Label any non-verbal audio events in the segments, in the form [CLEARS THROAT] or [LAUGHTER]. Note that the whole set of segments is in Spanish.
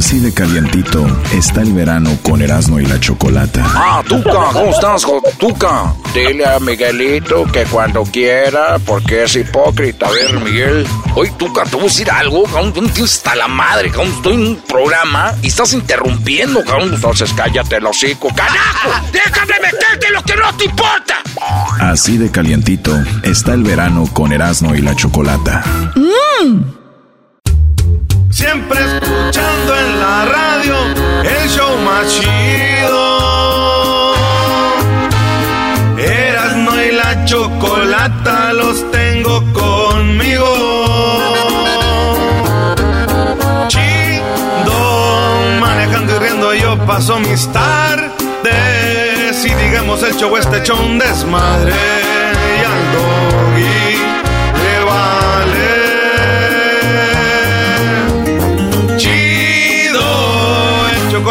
Así de calientito está el verano con Erasmo y la Chocolata. Ah, Tuca, ¿cómo estás, Tuca? Dile a Miguelito que cuando quiera, porque es hipócrita. A ver, Miguel. Oye, Tuca, te voy a decir algo, cabrón. Tú tienes hasta la madre, cabrón. Estoy en un programa y estás interrumpiendo, cabrón. Entonces cállate el hocico. ¡Carajo! ¡Déjame meterte lo que no te importa! Así de calientito está el verano con Erasmo y la Chocolata. ¡Mmm! Siempre escuchando en la radio el show más chido. no y la chocolata los tengo conmigo. Chido, manejando y riendo yo paso mis tardes. Y digamos el show este un desmadre. Y al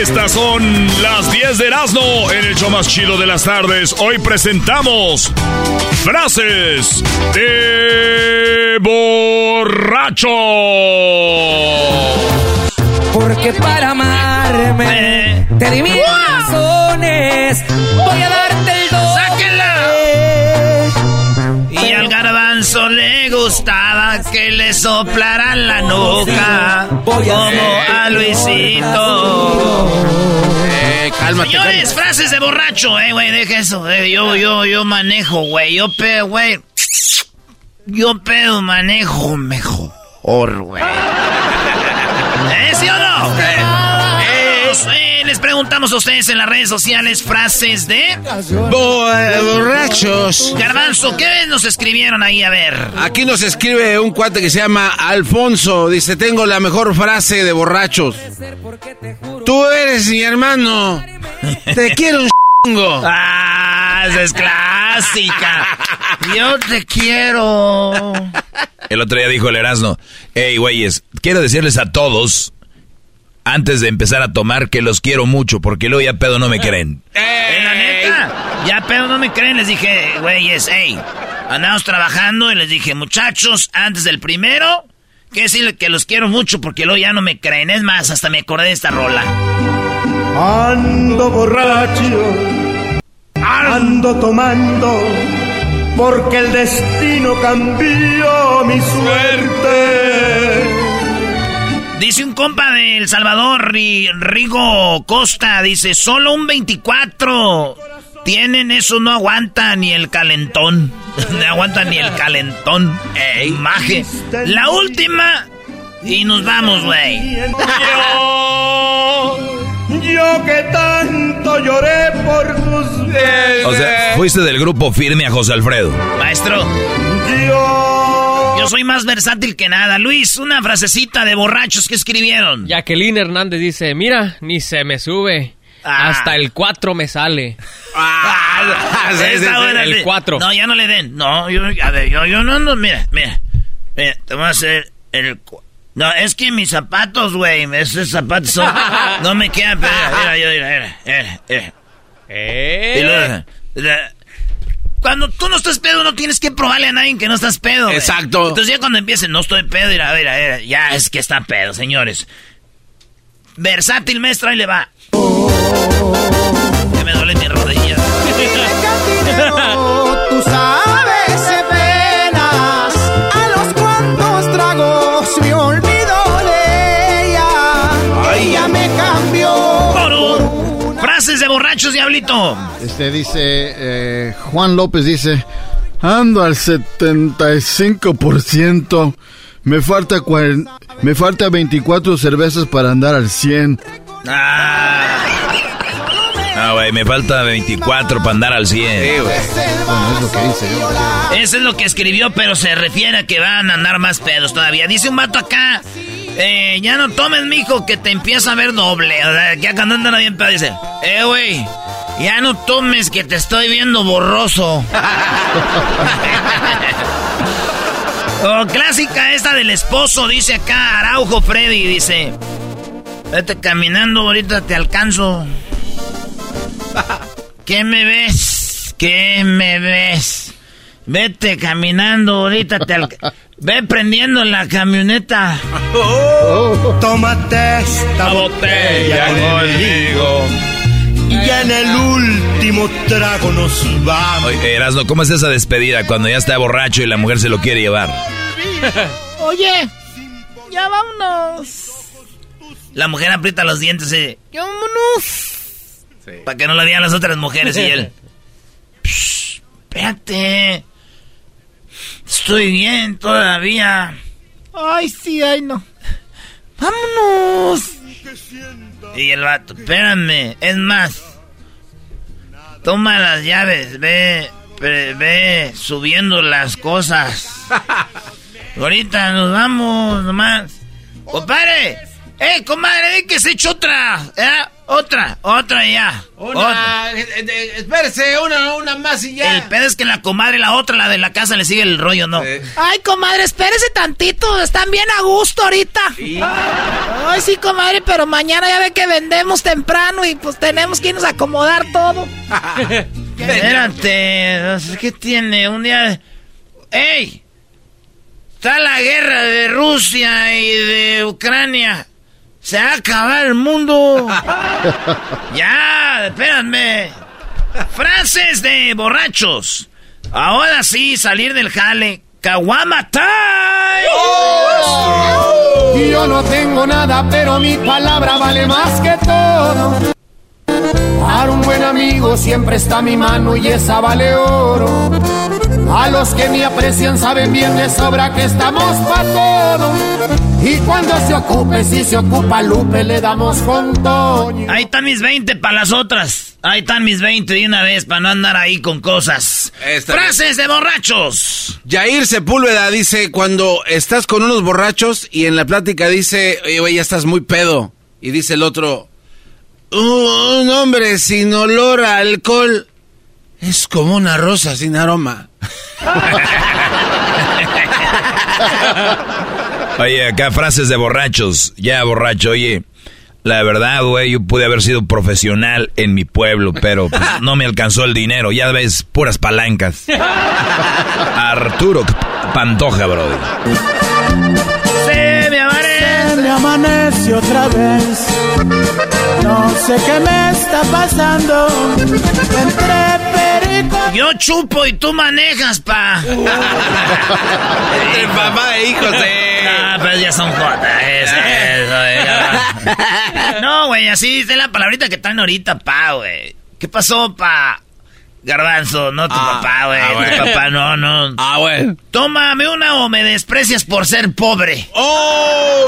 Estas son las 10 de Erasmo en el show más chido de las tardes. Hoy presentamos frases de borracho. Porque para amarme te di mis razones. Voy a darte gustaba que le soplaran la nuca. Como a Luisito. Eh, cálmate. Señores, frases de borracho, eh, güey, deja eso. Eh, yo, yo, yo manejo, güey. Yo pedo, güey. Yo pedo, manejo mejor, güey. [LAUGHS] ¿Eh, sí o no? Eh, preguntamos a ustedes en las redes sociales frases de... borrachos. Garbanzo, ¿qué nos escribieron ahí? A ver. Aquí nos escribe un cuate que se llama Alfonso. Dice, tengo la mejor frase de borrachos. Tú eres mi hermano. Te [LAUGHS] quiero un chingo. Ah, esa es clásica. Yo te quiero. El otro día dijo el Erasmo, hey, güeyes, quiero decirles a todos antes de empezar a tomar que los quiero mucho, porque luego ya pedo no me creen. En la neta, ya pedo no me creen. Les dije, güeyes, hey, andamos trabajando y les dije, muchachos, antes del primero, que decirle que los quiero mucho porque luego ya no me creen. Es más, hasta me acordé de esta rola. Ando borracho, ando tomando, porque el destino cambió mi suerte. Dice un compa de El Salvador, Rigo Costa, dice, solo un 24. Tienen eso, no aguanta ni el calentón. [LAUGHS] no aguanta ni el calentón. Ey, maje. La última. Y nos vamos, güey. Yo, que tanto lloré por tus. O sea, fuiste del grupo firme a José Alfredo. Maestro. Yo yo soy más versátil que nada. Luis, una frasecita de borrachos que escribieron. Jacqueline Hernández dice, mira, ni se me sube. Ah. Hasta el 4 me sale. Ah, [LAUGHS] el 4. No, ya no le den. No, yo, a ver, yo, yo no, no, mira, mira. Mira, te voy a hacer el... No, es que mis zapatos, güey, esos zapatos son, [LAUGHS] no me quedan, pero mira, mira, mira, mira, mira, mira. ¿Eh? Cuando tú no estás pedo, no tienes que probarle a nadie que no estás pedo. güey. Exacto. Entonces ya cuando empiecen, no estoy pedo, y a ver, a ver, ya es que está pedo, señores. Versátil, maestro, ahí le va. Que me duele mi rodilla. Frases de borrachos, diablito. Este dice, eh, Juan López dice, ando al 75%, me falta, cuaren- me falta 24 cervezas para andar al 100. Ah, güey, me falta 24 para andar al 100. Bueno, es lo que dice. Eso es lo que escribió, pero se refiere a que van a andar más pedos todavía. Dice un vato acá, eh, ya no tomes, mijo, que te empieza a ver doble. Ya cuando andan bien pedo, dice, eh, güey, ya no tomes, que te estoy viendo borroso. [LAUGHS] oh, clásica esta del esposo, dice acá Araujo Freddy, dice, vete caminando, ahorita te alcanzo. ¿Qué me ves? ¿Qué me ves? Vete caminando, ahorita te alca- Ve prendiendo la camioneta. Tómate esta botella conmigo. Y ya en el último trago nos vamos. Oye, Erasno, ¿cómo es esa despedida cuando ya está borracho y la mujer se lo quiere llevar? [LAUGHS] Oye, ya vámonos. La mujer aprieta los dientes y... ¡Ya vámonos! Para que no lo digan las otras mujeres y él... [LAUGHS] "Psh, espérate. Estoy bien todavía. Ay, sí, ay, no. ¡Vámonos! Y el vato, espérame, es más. Toma las llaves, ve, ve, ve subiendo las cosas. [LAUGHS] Ahorita nos vamos nomás. ¡Compadre! ¡Eh, comadre! ven que se echa otra! ¿eh? Otra, otra ya. Otra. Una, eh, eh, espérese, una, una más y ya. El pedo es que la comadre, la otra, la de la casa, le sigue el rollo, ¿no? Ay, comadre, espérese tantito. Están bien a gusto ahorita. Ay, sí, comadre, pero mañana ya ve que vendemos temprano y pues tenemos que irnos a acomodar todo. [LAUGHS] Espérate, ¿qué tiene? Un día... ¡Ey! Está la guerra de Rusia y de Ucrania. Se va a acabar el mundo. [LAUGHS] ya, espérame. Frases de borrachos. Ahora sí, salir del jale. Kawama time. Y yo no tengo nada, pero mi palabra vale más que todo. Para un buen amigo siempre está mi mano y esa vale oro. A los que me aprecian saben bien de sobra que estamos para todo. Y cuando se ocupe, si se ocupa Lupe, le damos con Toño. Ahí están mis 20 para las otras. Ahí están mis 20 de una vez para no andar ahí con cosas. Frases de borrachos. Yair Sepúlveda dice, cuando estás con unos borrachos y en la plática dice, oye, güey, ya estás muy pedo. Y dice el otro, un hombre sin olor a alcohol es como una rosa sin aroma. Oye, acá frases de borrachos. Ya, borracho, oye. La verdad, güey, yo pude haber sido profesional en mi pueblo, pero pues, [LAUGHS] no me alcanzó el dinero. Ya ves, puras palancas. Arturo Pantoja, brother. Se me amaré. me amanece otra vez. No sé qué me está pasando. Yo chupo y tú manejas, pa. [LAUGHS] El papá e hijos de... Ah, pero ya son jotas. Eso, eso, ya. [LAUGHS] No, güey, así dice la palabrita que traen ahorita, pa, güey. ¿Qué pasó, pa? Garbanzo, no tu Ah, papá, güey. ah, tu papá, no, no. Ah, güey. Tómame una o me desprecias por ser pobre. ¡Oh!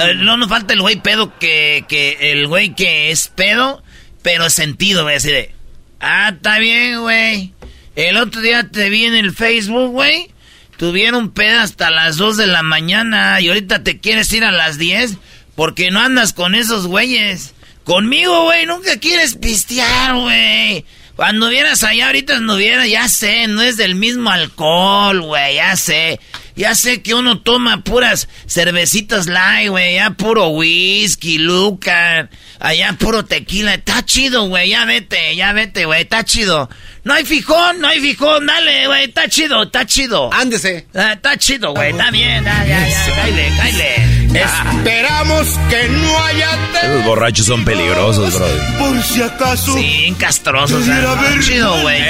Eh, no nos falta el güey pedo que, que el güey que es pedo, pero sentido, güey, así de. Ah, está bien, güey. El otro día te vi en el Facebook, güey. Tuvieron pedo hasta las 2 de la mañana y ahorita te quieres ir a las 10 porque no andas con esos güeyes. Conmigo, güey, nunca quieres pistear, güey. Cuando vieras allá ahorita no hubiera, ya sé, no es del mismo alcohol, güey, ya sé. Ya sé que uno toma puras cervecitas light, güey. Ya puro whisky, Lucan. Allá puro tequila. Está chido, güey. Ya vete, ya vete, güey. Está chido. No hay fijón, no hay fijón. Dale, güey. Está chido, está chido. Ándese. Ah, está chido, güey. Está bien. Ya, ya, ya. Cáile, cáile. Esperamos que no haya Esos borrachos son peligrosos, bro. por si acaso. Sí, bien castrosos. Pudiera ¿eh? Chido, güey.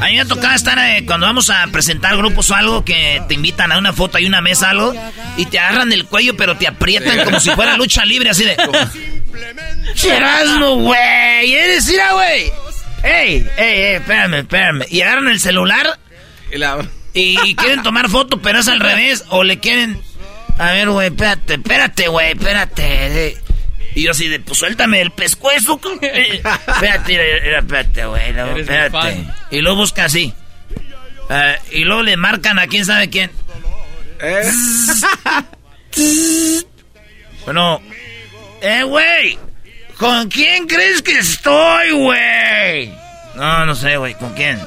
A mí me ha tocado estar eh, cuando vamos a presentar grupos o algo que te invitan a una foto y una mesa algo y te agarran el cuello pero te aprietan como si fuera lucha libre así de... Cherazno, güey. Eres ira, güey. Ey, ey, ey, espérame, espérame. Y agarran el celular Y la- y quieren tomar foto, pero es al revés. O le quieren. A ver, güey, espérate, espérate, güey, espérate. Y yo así de, pues suéltame el pescuezo. [LAUGHS] Eh, espérate, espérate, güey, no, espérate. Y luego busca así. Ah, y luego le marcan a quién sabe quién. [LAUGHS] Bueno, eh, güey, ¿con quién crees que estoy, güey? No, no sé, güey, ¿con quién?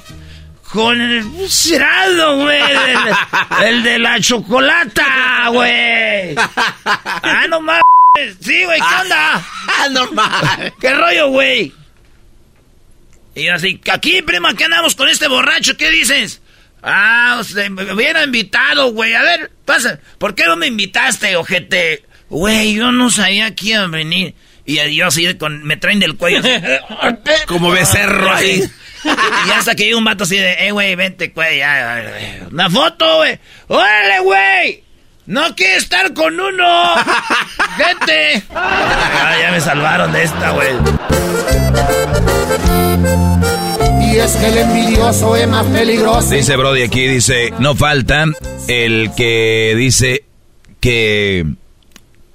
Con el Geraldo, güey, el, el de la chocolata, güey. [LAUGHS] Ah, no mames. Sí, güey, ¿qué onda? Ah, [LAUGHS] no mames. ¿Qué rollo, güey? Y así, aquí, prima, ¿qué andamos con este borracho? ¿Qué dices? Ah, usted me hubiera invitado, güey. A ver, pasa. ¿Por qué no me invitaste, ojete? Güey, yo no sabía que iban a venir. Y yo así, con, me traen del cuello. así. Como becerro [LAUGHS] ahí. Y hasta que llega un vato así de, eh, güey, vente, güey, ya, ya, ya. Una foto, güey. ¡Órale, güey! No quiere estar con uno. Vete. Ah, ya me salvaron de esta, güey. Y es que el envidioso es más peligroso. Dice Brody aquí, dice, no falta el que dice que...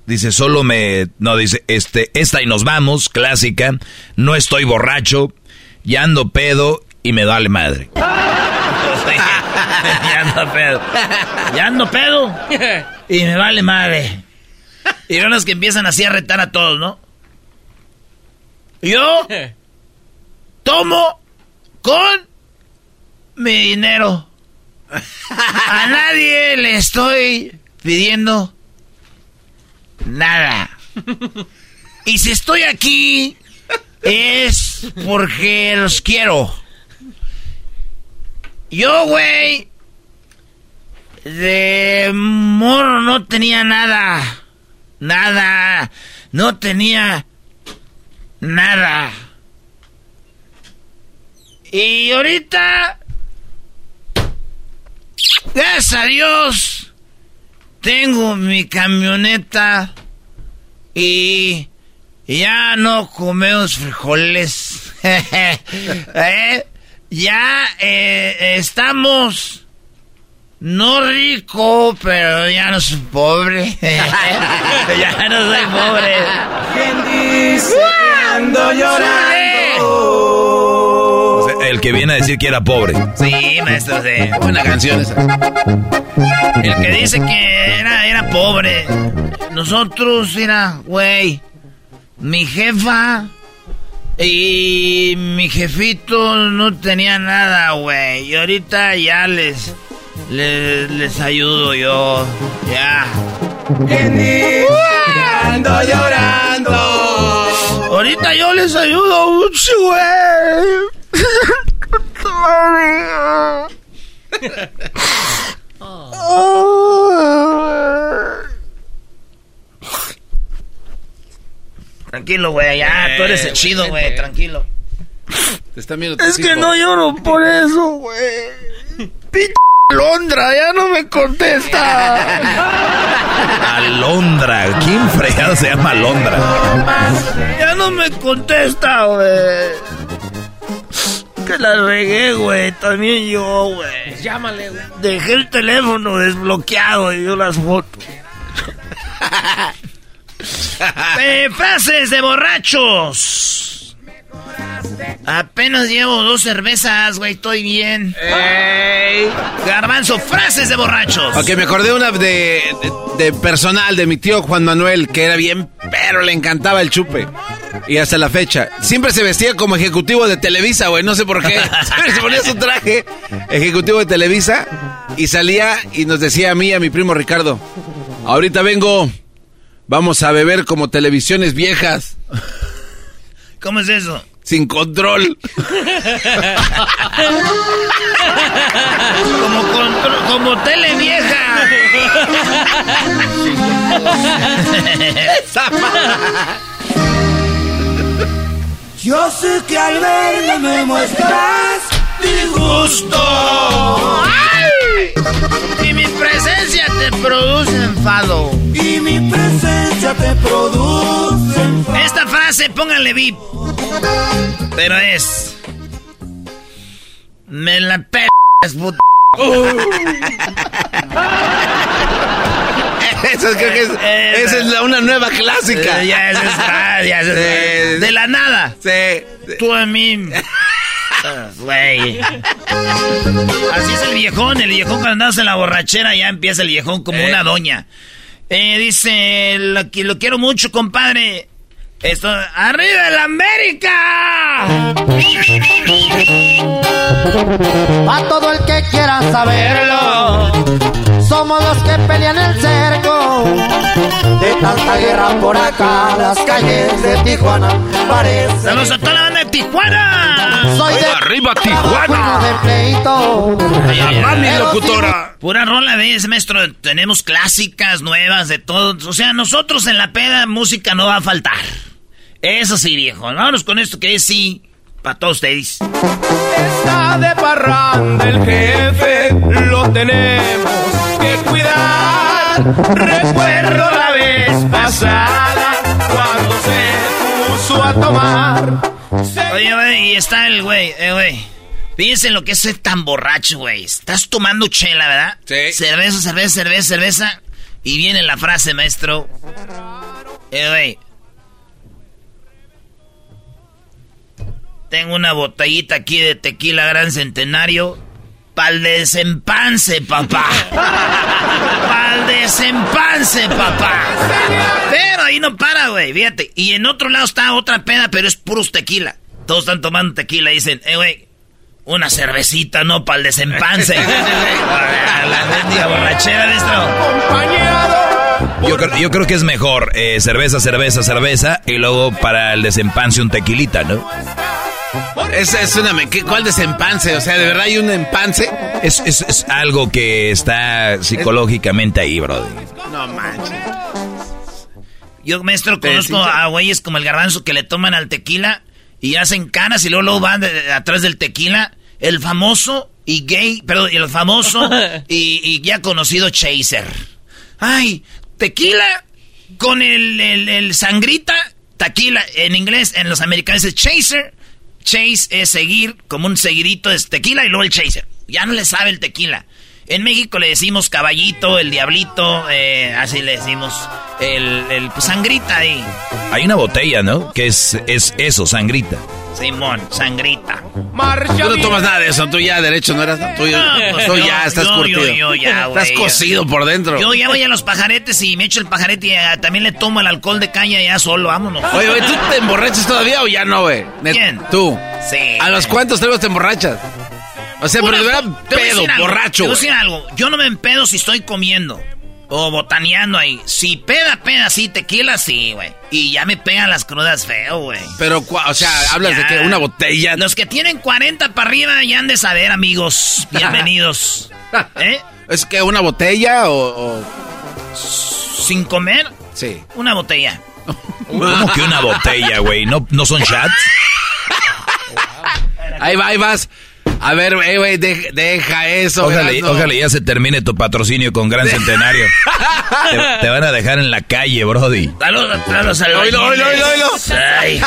Dice, solo me... No, dice, este, esta y nos vamos, clásica. No estoy borracho, ya ando pedo y me vale madre. [LAUGHS] [LAUGHS] ya ando pedo. Ya ando pedo. Y me vale madre. Y son los que empiezan así a retar a todos, ¿no? Yo tomo con mi dinero. A nadie le estoy pidiendo nada. Y si estoy aquí es porque los quiero. Yo, güey, de morro no tenía nada. Nada. No tenía nada. Y ahorita, gracias a Dios, tengo mi camioneta y ya no comemos frijoles. [LAUGHS] ¿Eh? Ya eh, estamos no rico, pero ya no soy pobre. [LAUGHS] ya no soy pobre. ¿Quién dice que ando llorando? O sea, el que viene a decir que era pobre. Sí, maestro, sí. Buena canción esa. El que dice que era, era pobre. Nosotros era, güey, mi jefa y mi jefito no tenía nada, güey. Y ahorita ya les, les, les ayudo yo. Ya. ¿Quién dice que ando llorando? Ahorita yo les ayudo mucho, güey. [LAUGHS] [LAUGHS] Tranquilo, güey, ya, tú eres el chido, güey, tranquilo. Te están viendo Es que no lloro por eso, güey. Pinche Londra, ya no me contesta. [LAUGHS] Alondra. ¿Quién fregado se llama Alondra? Ya no me contesta, güey. Que la regué, güey. También yo, güey. Llámale, güey. Dejé el teléfono desbloqueado y dio las fotos. [LAUGHS] [LAUGHS] Eh, frases de borrachos. Apenas llevo dos cervezas, güey. Estoy bien. Garbanzo, frases de borrachos. Ok, me acordé una de, de, de personal de mi tío Juan Manuel, que era bien, pero le encantaba el chupe. Y hasta la fecha. Siempre se vestía como ejecutivo de Televisa, güey. No sé por qué. [LAUGHS] Siempre se ponía su traje ejecutivo de Televisa. Y salía y nos decía a mí, y a mi primo Ricardo, ahorita vengo, vamos a beber como televisiones viejas. ¿Cómo es eso? Sin control. como, contro- como tele vieja. Yo sé que al verme me muestras disgusto. Y mi presencia te produce enfado. Y mi presencia te produce enfado. Esta frase, pónganle VIP. Pero es. Me la p. puta. [LAUGHS] Eso es, creo que es, [LAUGHS] esa es la- una nueva clásica. Eh, ya, esa es- ah, ya, esa es- de la nada. Sí. Tú a mí. [LAUGHS] Güey. Así es el viejón. El viejón cuando andas en la borrachera ya empieza el viejón como Eh. una doña. Eh, dice, lo, lo quiero mucho, compadre. Esto, ¡Arriba el América! A todo el que quiera saberlo, somos los que pelean el cerco. De tanta guerra por acá, las calles de Tijuana parecen. ¡Saludos a toda la Tijuana! Soy de ¡Arriba, Tijuana! de pleito. Ay, ay, ay. Mami, locutora. Pura rola ves, maestro. Tenemos clásicas, nuevas, de todo. O sea, nosotros en la peda, música no va a faltar. Eso sí, viejo. Vámonos con esto que es sí, para todos ustedes. Está de parranda el jefe, lo tenemos que cuidar. Recuerdo la vez pasada cuando se puso a tomar. Oye, güey, y está el güey, eh, güey. Fíjense lo que es ser tan borracho, güey. Estás tomando chela, ¿verdad? Sí. Cerveza, cerveza, cerveza, cerveza. Y viene la frase, maestro. Eh, güey. Tengo una botellita aquí de tequila Gran Centenario. Pa'l desempance, papá. [LAUGHS] Pa'l desempance, papá. Pero ahí no para, güey, fíjate. Y en otro lado está otra peda, pero es puros tequila. Todos están tomando tequila y dicen, eh, güey, una cervecita, no, pa'l desempance. [LAUGHS] La borrachera, maestro. Yo creo, yo creo que es mejor eh, cerveza, cerveza, cerveza y luego para el desempance un tequilita, ¿no? Es, es una... me- ¿qué- ¿Cuál desempance? O sea, ¿de verdad hay un empance? Es, es, es algo que está psicológicamente ahí, brother. No manches. Yo, maestro, conozco a güeyes como el garbanzo que le toman al tequila y hacen caras y luego, luego van de- de- atrás del tequila. El famoso y gay, perdón, el famoso [LAUGHS] y, y ya conocido chaser. Ay, tequila con el, el- el sangrita, tequila en inglés, en los americanos es chaser. Chase es seguir, como un seguidito es tequila y luego el chaser. Ya no le sabe el tequila. En México le decimos caballito, el diablito, eh, así le decimos el, el pues, sangrita ahí. Hay una botella, ¿no? Que es, es eso, sangrita. Simón, sangrita. Tú no tomas nada de eso, tú ya derecho no eras tú, No, pues tú yo- ya estás yo- curtido. yo- yo ya, güey, estás cocido por dentro. Yo ya voy a los pajaretes y me echo el pajarete y eh, también le tomo el alcohol de caña ya solo, vámonos. Oye, güey, ¿tú te emborrachas todavía o ya no, güey? ¿Quién? Tú. Sí. ¿A los cuántos tragos te emborrachas? O sea, pero Una- de verdad, te voy a pedo, algo, borracho, Te voy a güey. decir algo. Yo no me empedo si estoy comiendo. O botaneando ahí. Si peda, peda, sí, tequila, sí, güey. Y ya me pegan las crudas feo, güey. Pero, o sea, hablas Ya. de que una botella. Los que tienen 40 para arriba ya han de saber, amigos. [LAUGHS] Bienvenidos. ¿Eh? ¿Es que una botella o...? ¿Sin comer? Sí. Una botella. [LAUGHS] ¿Cómo que una botella, güey? ¿No, ¿No son shots? Ahí va, ahí vas. A ver, eh, güey, de- deja eso. Ojalá, ojalá ya se termine tu patrocinio con Gran Centenario. [LAUGHS] te, te van a dejar en la calle, Brody. Saludos a los Oilo, oilo, oilo, oilo. Ay,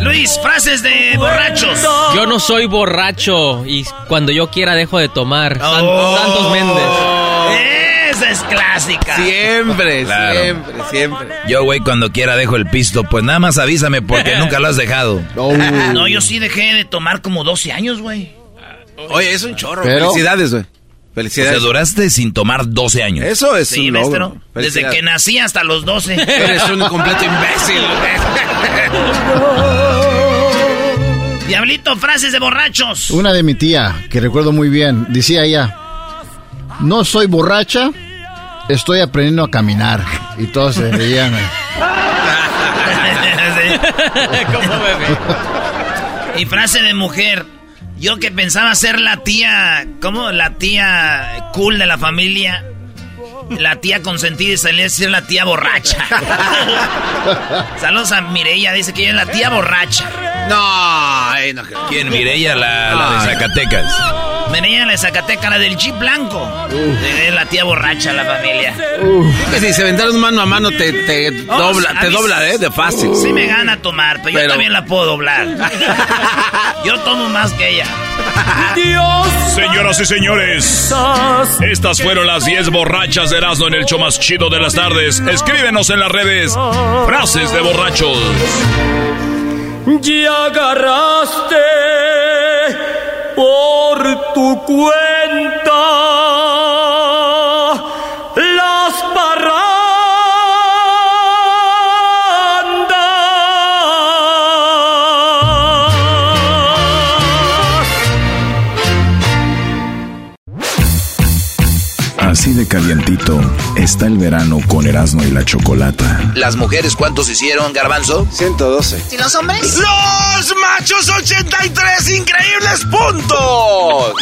Luis, frases de borrachos. Yo no soy borracho y cuando yo quiera dejo de tomar. Oh. Santos Méndez. Esa es clásica. Siempre, Claro. siempre, siempre. Yo, güey, cuando quiera dejo el pisto, pues nada más avísame porque [LAUGHS] nunca lo has dejado. No, yo sí dejé de tomar como 12 años, güey. Oye, es un chorro. Pero- Felicidades, güey. O Felicidades. sea, duraste sin tomar 12 años. Eso es Sí, un logro. Desde que nací hasta los 12. Eres un completo imbécil. [LAUGHS] Diablito, frases de borrachos. Una de mi tía, que recuerdo muy bien, decía ella, no soy borracha, estoy aprendiendo a caminar. Y todos se reían. [LAUGHS] [LAUGHS] ¿Cómo bebé? Y frase de mujer. Yo que pensaba ser la tía, ¿cómo? La tía cool de la familia. La tía consentida y salía a ser la tía borracha. [LAUGHS] Saludos a Mireya, dice que ella es la tía borracha. No, no ¿Quién? Mireya, la, la de Zacatecas. Mireya, la de Zacatecas, la del chip blanco. Es la tía borracha, la familia. Que si se vendieron mano a mano te, te Oh, dobla, te dobla, ¿eh? De fácil. Sí me gana tomar, pero, yo Pero- también la puedo doblar. [LAUGHS] yo tomo más que ella. Señoras y señores, estas fueron las 10 borrachas de Erasmo en el show más chido de las tardes. Escríbenos en las redes frases de borrachos. Y agarraste por tu cuenta calientito está el verano con Erasmo y la Chocolata. ¿Las mujeres cuántos hicieron, Garbanzo? 112. ¿Y los hombres? ¡Los machos 83 increíbles puntos!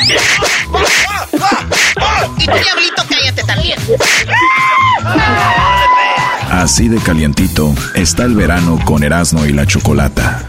Y tú, diablito, cállate también. Así de calientito está el verano con Erasmo y la Chocolata.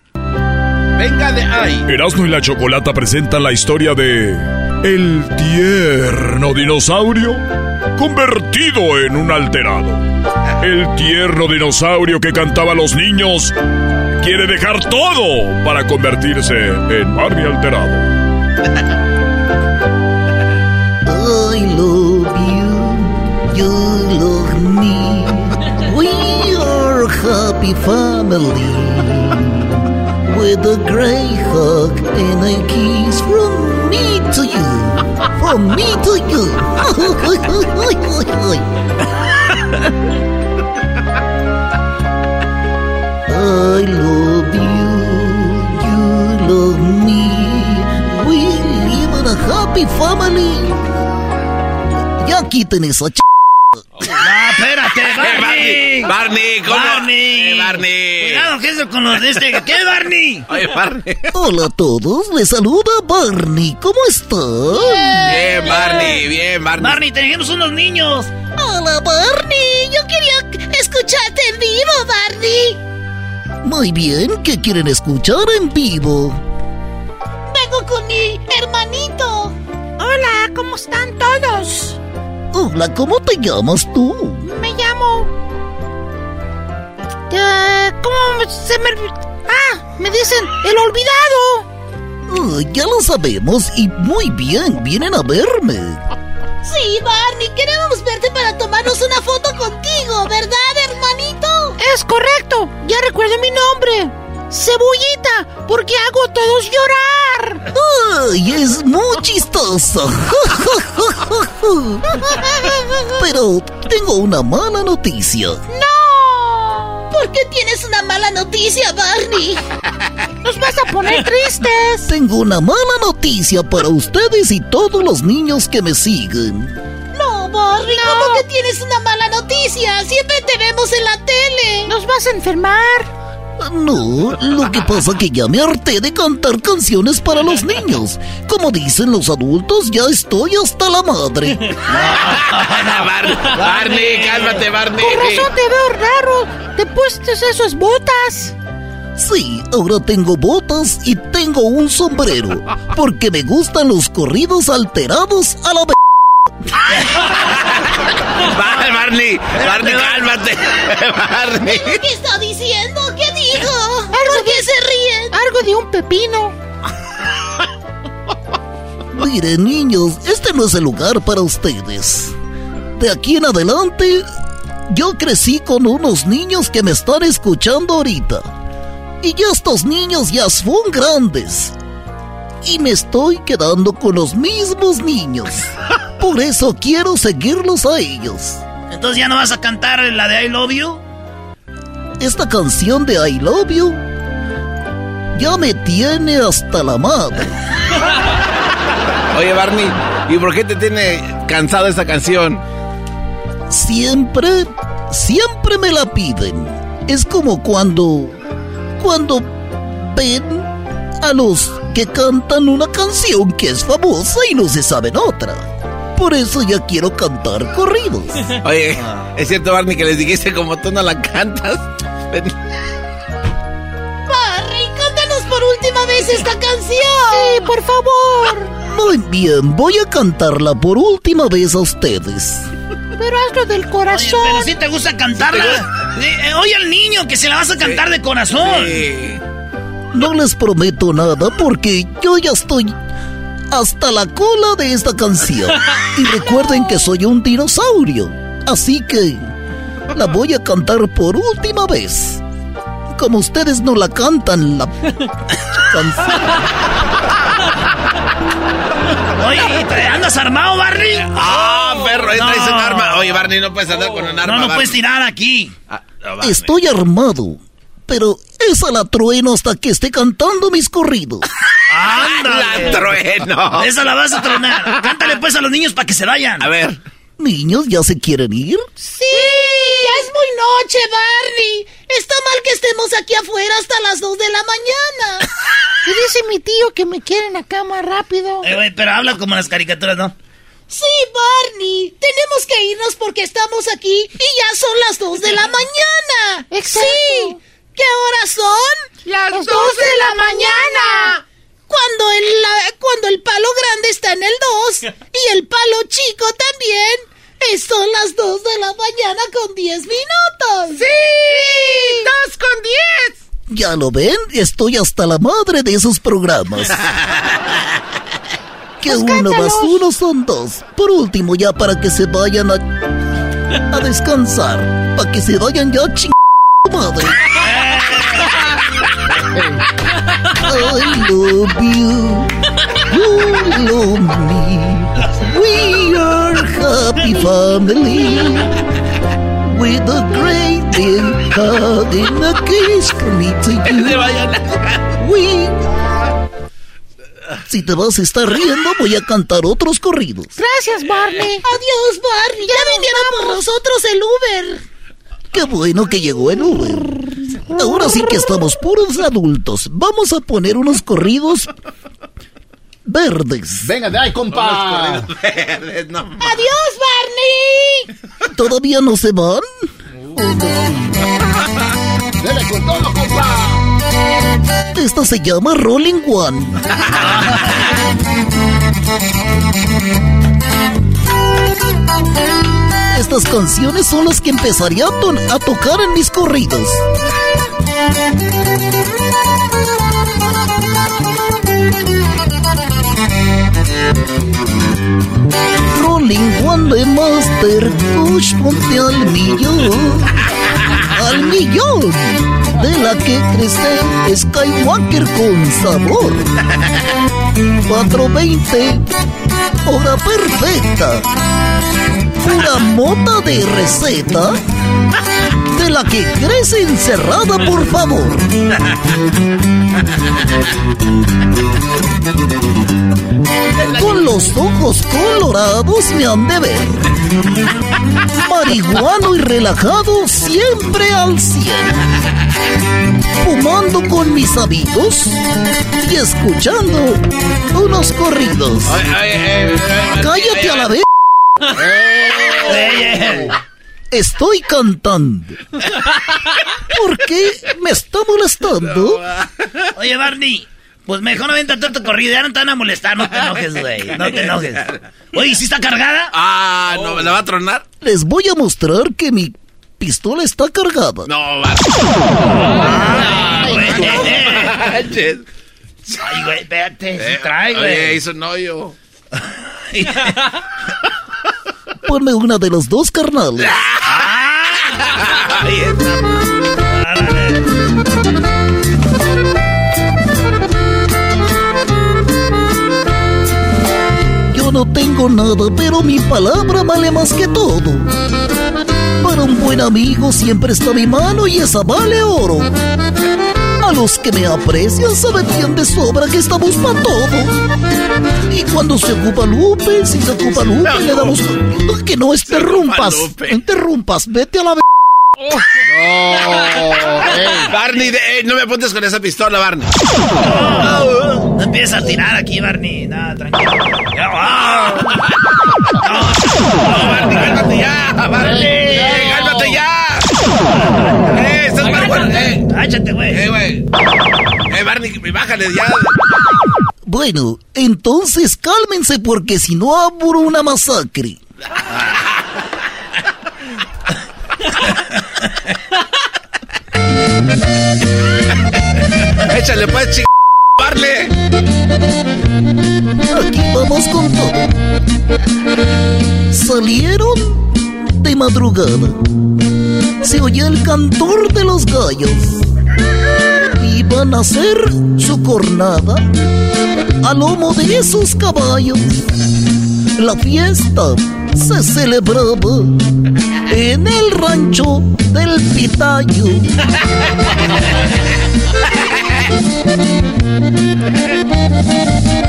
Venga de ahí. Erasmo y la Chocolata presentan la historia de el tierno dinosaurio convertido en un alterado. El tierno dinosaurio que cantaba a los niños quiere dejar todo para convertirse en Barney alterado. I love you, you love me. We are happy family. With a great hug and a kiss from me to you. From me to you. I love you, you love me. We live in a happy family. Ya quiten esa Ah, [LAUGHS] espérate, Barney. Barney, ¿cómo? Barney. Eh, Barney. Cuidado, que eso con los de este. ¿Qué, Barney? Oye, Barney. Hola a todos, les saluda Barney. ¿Cómo están? Bien, Barney, bien, Barney. Barney, tenemos unos niños. Hola, Barney. Yo quería escucharte en vivo, Barney. Muy bien, ¿qué quieren escuchar en vivo? Vengo con mi hermanito. Hola, ¿cómo están todos? Hola, ¿cómo te llamas tú? Eh, ¿Cómo se me.? Ah, me dicen el olvidado. Ah, ya lo sabemos y muy bien, vienen a verme. Sí, Barney, queremos verte para tomarnos una foto contigo, ¿verdad, hermanito? Es correcto, ya recuerdo mi nombre. Cebullita, porque hago a todos llorar. ¡Ay, es muy chistoso! [LAUGHS] Pero tengo una mala noticia. ¡No! ¿Por qué tienes una mala noticia, Barney? [LAUGHS] Nos vas a poner tristes. Tengo una mala noticia para ustedes y todos los niños que me siguen. No, Barney, ¿cómo que tienes una mala noticia? Siempre te vemos en la tele. Nos vas a enfermar. No, lo que pasa que ya me harté de cantar canciones para los niños. Como dicen los adultos, ya estoy hasta la madre. [LAUGHS] Bar- Barney, cálmate, Barney. Con razón te veo raro. Te pusiste esas botas. Sí, ahora tengo botas y tengo un sombrero. Porque me gustan los corridos alterados a la... Bar- Barney, Barney, cálmate. Barney. ¿Qué está diciendo? ¿Qué dijo? ¿Por qué se ríen? Algo de un pepino. Miren, niños, este no es el lugar para ustedes. De aquí en adelante, yo crecí con unos niños que me están escuchando ahorita. Y ya estos niños ya son grandes. Y me estoy quedando con los mismos niños. Por eso quiero seguirlos a ellos. Entonces ya no vas a cantar la de I Love You. Esta canción de I Love You ya me tiene hasta la madre. [LAUGHS] Oye, Barney, ¿y por qué te tiene cansado esta canción? Siempre, siempre me la piden. Es como cuando, cuando ven a los que cantan una canción que es famosa y no se saben otra. Por eso ya quiero cantar corridos. [LAUGHS] Oye, es cierto, Barney, que les dijiste como tú no la cantas. Barney, cántanos por última vez esta canción. Sí, por favor. Muy bien, voy a cantarla por última vez a ustedes. Pero hazlo del Oye, corazón. pero si te gusta cantarla. Eh, eh, oye al niño que se la vas a cantar de corazón. No les prometo nada porque yo ya estoy hasta la cola de esta canción. [LAUGHS] Y recuerden que soy un dinosaurio. Así que [LAUGHS] la voy a cantar por última vez. Como ustedes no la cantan, la [LAUGHS] canción. Oye, ¿te andas armado, Barney? ¡Ah, perro! Ahí traes No. un arma. Oye, Barney, no puedes andar con un arma. No, no Barney. puedes tirar aquí. Ah, no. Estoy armado. Pero esa la trueno hasta que esté cantando mis corridos. [LAUGHS] ¡Ándale! La trueno. Esa la vas a tronar. Cántale pues a los niños para que se vayan. A ver. Niños, ¿ya se quieren ir? Sí, ya es muy noche, Barney. Está mal que estemos aquí afuera hasta las 2 de la mañana. [LAUGHS] Y dice mi tío que me quieren acá más rápido. Eh, pero habla como las caricaturas, ¿no? Sí, Barney, tenemos que irnos porque estamos aquí y ya son las 2 de la mañana. Sí. ¿Qué horas son? Las 2 de la mañana. Cuando el, la- cuando el palo grande está en el 2 [LAUGHS] y el palo chico también. Son las 2 de la mañana con 10 minutos. ¡Sí! ¡2 con 10! Ya lo ven, estoy hasta la madre de esos programas. [LAUGHS] Que uno más uno son dos. Por último, ya para que se vayan a, a descansar. Para que se vayan ya ching madre. I love you. You love me. We happy family. With a great big hug and a kiss from me to [LAUGHS] you. We si te vas a estar riendo, voy a cantar otros corridos. Gracias, Barney. Adiós, Barney. Ya, vinieron por nosotros el Uber. Qué bueno que llegó el Uber. Ahora sí que estamos puros adultos. Vamos a poner unos corridos verdes. Venga de ahí, compa. Adiós, Barney. ¿Todavía no se van? Dele con todo, compa. Esta se llama Rolling One. estas canciones son las que empezaría a, a tocar en mis corridos. Rolling One Master Push, ponte al millón. Al millón. De la que crece Skywalker con sabor. 420. Hora perfecta. Pura mota de receta. De la que crece encerrada, por favor. Con los ojos colorados me han de ver. Marihuano y relajado siempre al cien. Fumando con mis amigos y escuchando unos corridos. Cállate a la vez. Estoy cantando. ¿Por qué me está molestando? Oye, Barney, pues mejor no venta tu corrido. Ya no te van a molestar, no te enojes, güey. No te enojes. Oye, ¿sí está cargada? Ah, no, ¿la va a tronar? Les voy a mostrar que mi pistola está cargada. No, va. Ay, güey, espérate, sí Eh, trae, Oye, güey. hizo un hoyo. Ponme una de los dos carnales. Ahí no tengo nada, pero mi palabra vale más que todo. Para un buen amigo siempre está mi mano y esa vale oro. A los que me aprecian saben bien de sobra que estamos para todo. Y cuando se ocupa Lupe, si se ocupa Lupe, le damos... Que no interrumpas, no interrumpas, vete a la... ve- Barney, de- eh, no me apuntes con esa pistola, Barney. No empieza a tirar aquí, Barney. Nada, tranquilo. Eh, cálmate ya. Eh, estás mal, güey. Eh, Áchate, güey. eh, güey. Eh, Barney, bájale ya. Bueno, entonces cálmense porque si no abro una masacre. Échale, pues, ching... Barney. Aquí vamos con todo. Salieron de madrugada. Se oye el cantor de los gallos. Iban a hacer su cornada a lomo de esos caballos. La fiesta se celebraba en el rancho del Pitayo.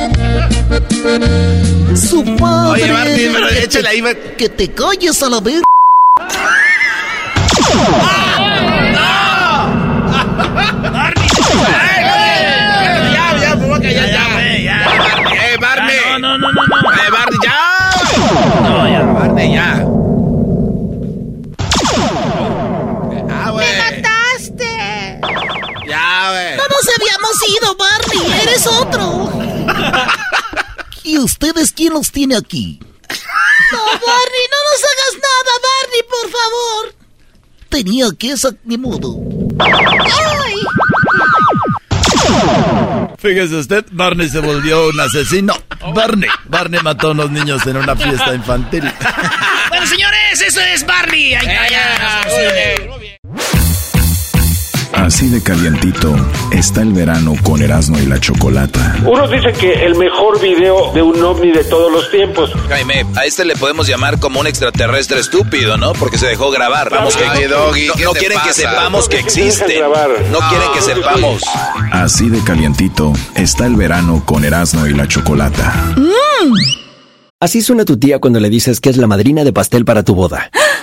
[LAUGHS] Su padre. Oye, Barney, pero échale ahí, Que te calles a la vez. Ya, ya, me Ya, ya. ya. Eh. Ya, no, no, no, no, no. Eh, Barney, ya. No, ya. Barney, ya. Ah, güey. ¡Mataste! Ya, güey. No nos habíamos ido, Barney. Eres otro. ¿Y ustedes quién los tiene aquí? No, Barney, no nos hagas nada, Barney, por favor. Tenía que esa ni modo. ¡Ay! Fíjese usted, Barney se volvió un asesino. Barney, Barney mató a unos niños en una fiesta [LAUGHS] infantil. Bueno, señores, eso es Barney. Ahí está, ya. Así de calientito está el verano con Erasmo y la Chocolata. Unos dicen que el mejor video de un ovni de todos los tiempos. Jaime, a este le podemos llamar como un extraterrestre estúpido, ¿no? Porque se dejó grabar. Vamos que Ay, Doggy, no, ¿qué no te quieren que sepamos que ¿Por qué se dejan existe. grabar? No quieren que sepamos. Así de calientito está el verano con Erasmo y la Chocolata. Así suena tu tía cuando le dices que es la madrina de pastel para tu boda.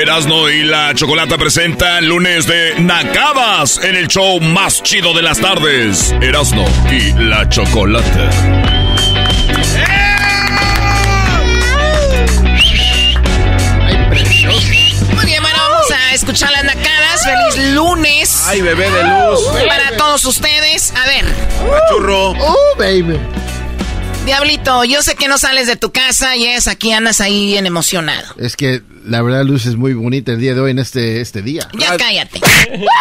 Erasno y la Chocolata presentan lunes de Nacadas en el show más chido de las tardes. Erasno y la Chocolata. Muy bien, bueno, vamos a escuchar las nacadas. Feliz lunes. Ay, bebé de luz. Para todos ustedes. A ver. Churro. Oh, baby. Diablito, yo sé que no sales de tu casa y es aquí andas ahí bien emocionado. Es que la verdad, Luz, es muy bonita el día de hoy en este, este día. Ya cállate.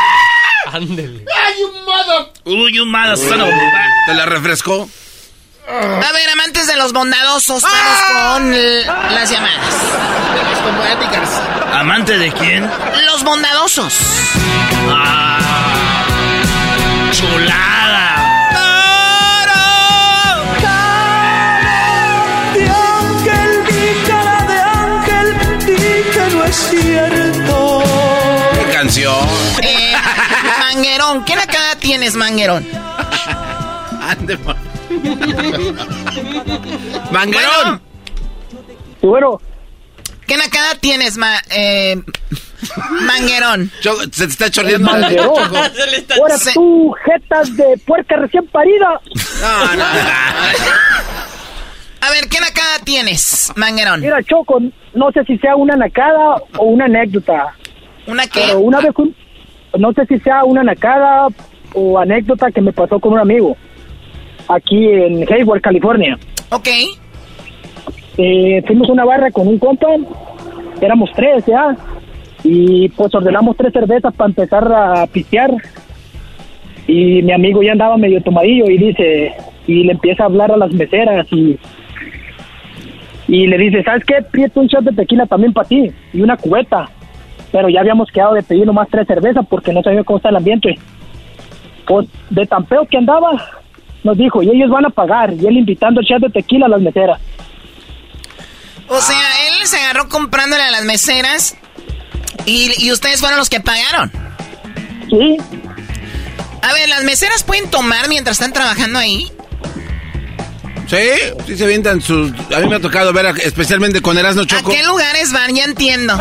[LAUGHS] Ándele. ¡Ay, un modo! Uy, un of- ¿Te la refrescó? A ver, amantes de los bondadosos, vamos con l- las llamadas. ¿Amante de quién? Los bondadosos. Ah, manguerón, ¿qué nacada tienes, Manguerón? Ande, [LAUGHS] ma- ¡Manguerón! Bueno. ¿Qué nacada tienes, ma eh, Manguerón? Se te está chorreando. Manguerón. [LAUGHS] Ahora Se- tú, jetas de puerca recién parida. No, no, A ver, ¿qué nacada tienes, Manguerón? Mira, Choco, no sé si sea una nacada o una anécdota. ¿Una qué? Pero una vez, un- no sé si sea una nacada o anécdota que me pasó con un amigo. Aquí en Hayward, California. Ok. Eh, fuimos a una barra con un compa, éramos tres ya, y pues ordenamos tres cervezas para empezar a pistear. Y mi amigo ya andaba medio tomadillo y dice, y le empieza a hablar a las meseras y, y le dice, ¿sabes qué? Pídete un shot de tequila también para ti y una cubeta. Pero ya habíamos quedado de pedir nomás tres cervezas porque no sabía cómo está el ambiente. Pues de tan feo que andaba, nos dijo, y ellos van a pagar, y él invitando el shot de tequila a las meseras. O sea, él se agarró comprándole a las meseras y, y ustedes fueron los que pagaron. Sí. A ver, ¿las meseras pueden tomar mientras están trabajando ahí? Sí, sí se avientan sus... A mí me ha tocado ver, a- especialmente con Erasmo Choco. ¿A qué lugares van? Ya entiendo.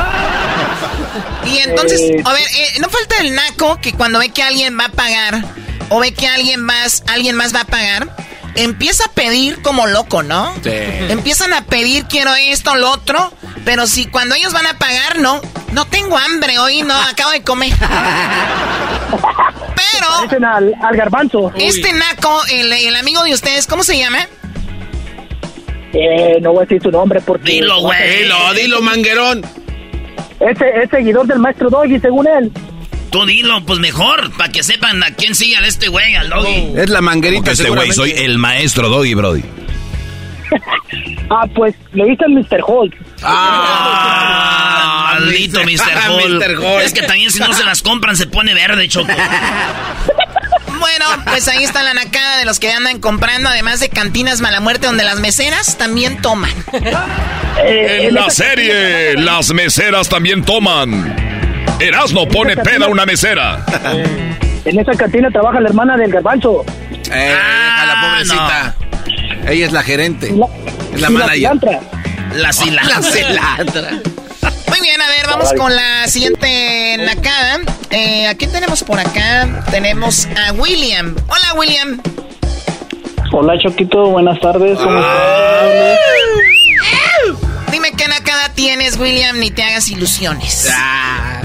Y entonces, Eh. a ver, eh, no falta el naco que cuando ve que alguien va a pagar o ve que alguien más, alguien más va a pagar, empieza a pedir como loco, ¿no? Sí. Empiezan a pedir quiero esto, lo otro, pero si cuando ellos van a pagar, no, no tengo hambre hoy, no, [LAUGHS] acabo de comer. [LAUGHS] Pero al, al garbanzo. este naco, el, el amigo de ustedes, ¿cómo se llama? Eh, no voy a decir su nombre porque... Dilo, güey. Dilo, dilo, manguerón. Ese es seguidor del maestro Doggy, según él. Tú dilo, pues mejor, para que sepan a quién sigue a este güey, al doggy. Es la manguerita, este güey soy el maestro Doggy Brody. [LAUGHS] Ah, pues le dicen Mr. Holt. Ah, [LAUGHS] maldito Mr. Hall. Mr. Hall. Es que también si no se las compran se pone verde, Choco. [LAUGHS] Bueno, pues ahí está la nacada de los que andan comprando, además de cantinas mala muerte donde las meseras también toman. Eh, En la serie, las meseras también toman. Erasno pone peda a una mesera. En esa cantina trabaja la hermana del garbanzo. Eh, a la pobrecita. Ella es la gerente. La- es la y manager. cilantra. La cilantra. La cilantra. Muy bien, a ver, vamos con la siguiente nacada. Eh, ¿A quién tenemos por acá? Tenemos a William. Hola, William. Hola, Choquito. Buenas tardes. ¿Cómo estás? Dime qué nacada tienes, William, ni te hagas ilusiones. Ah,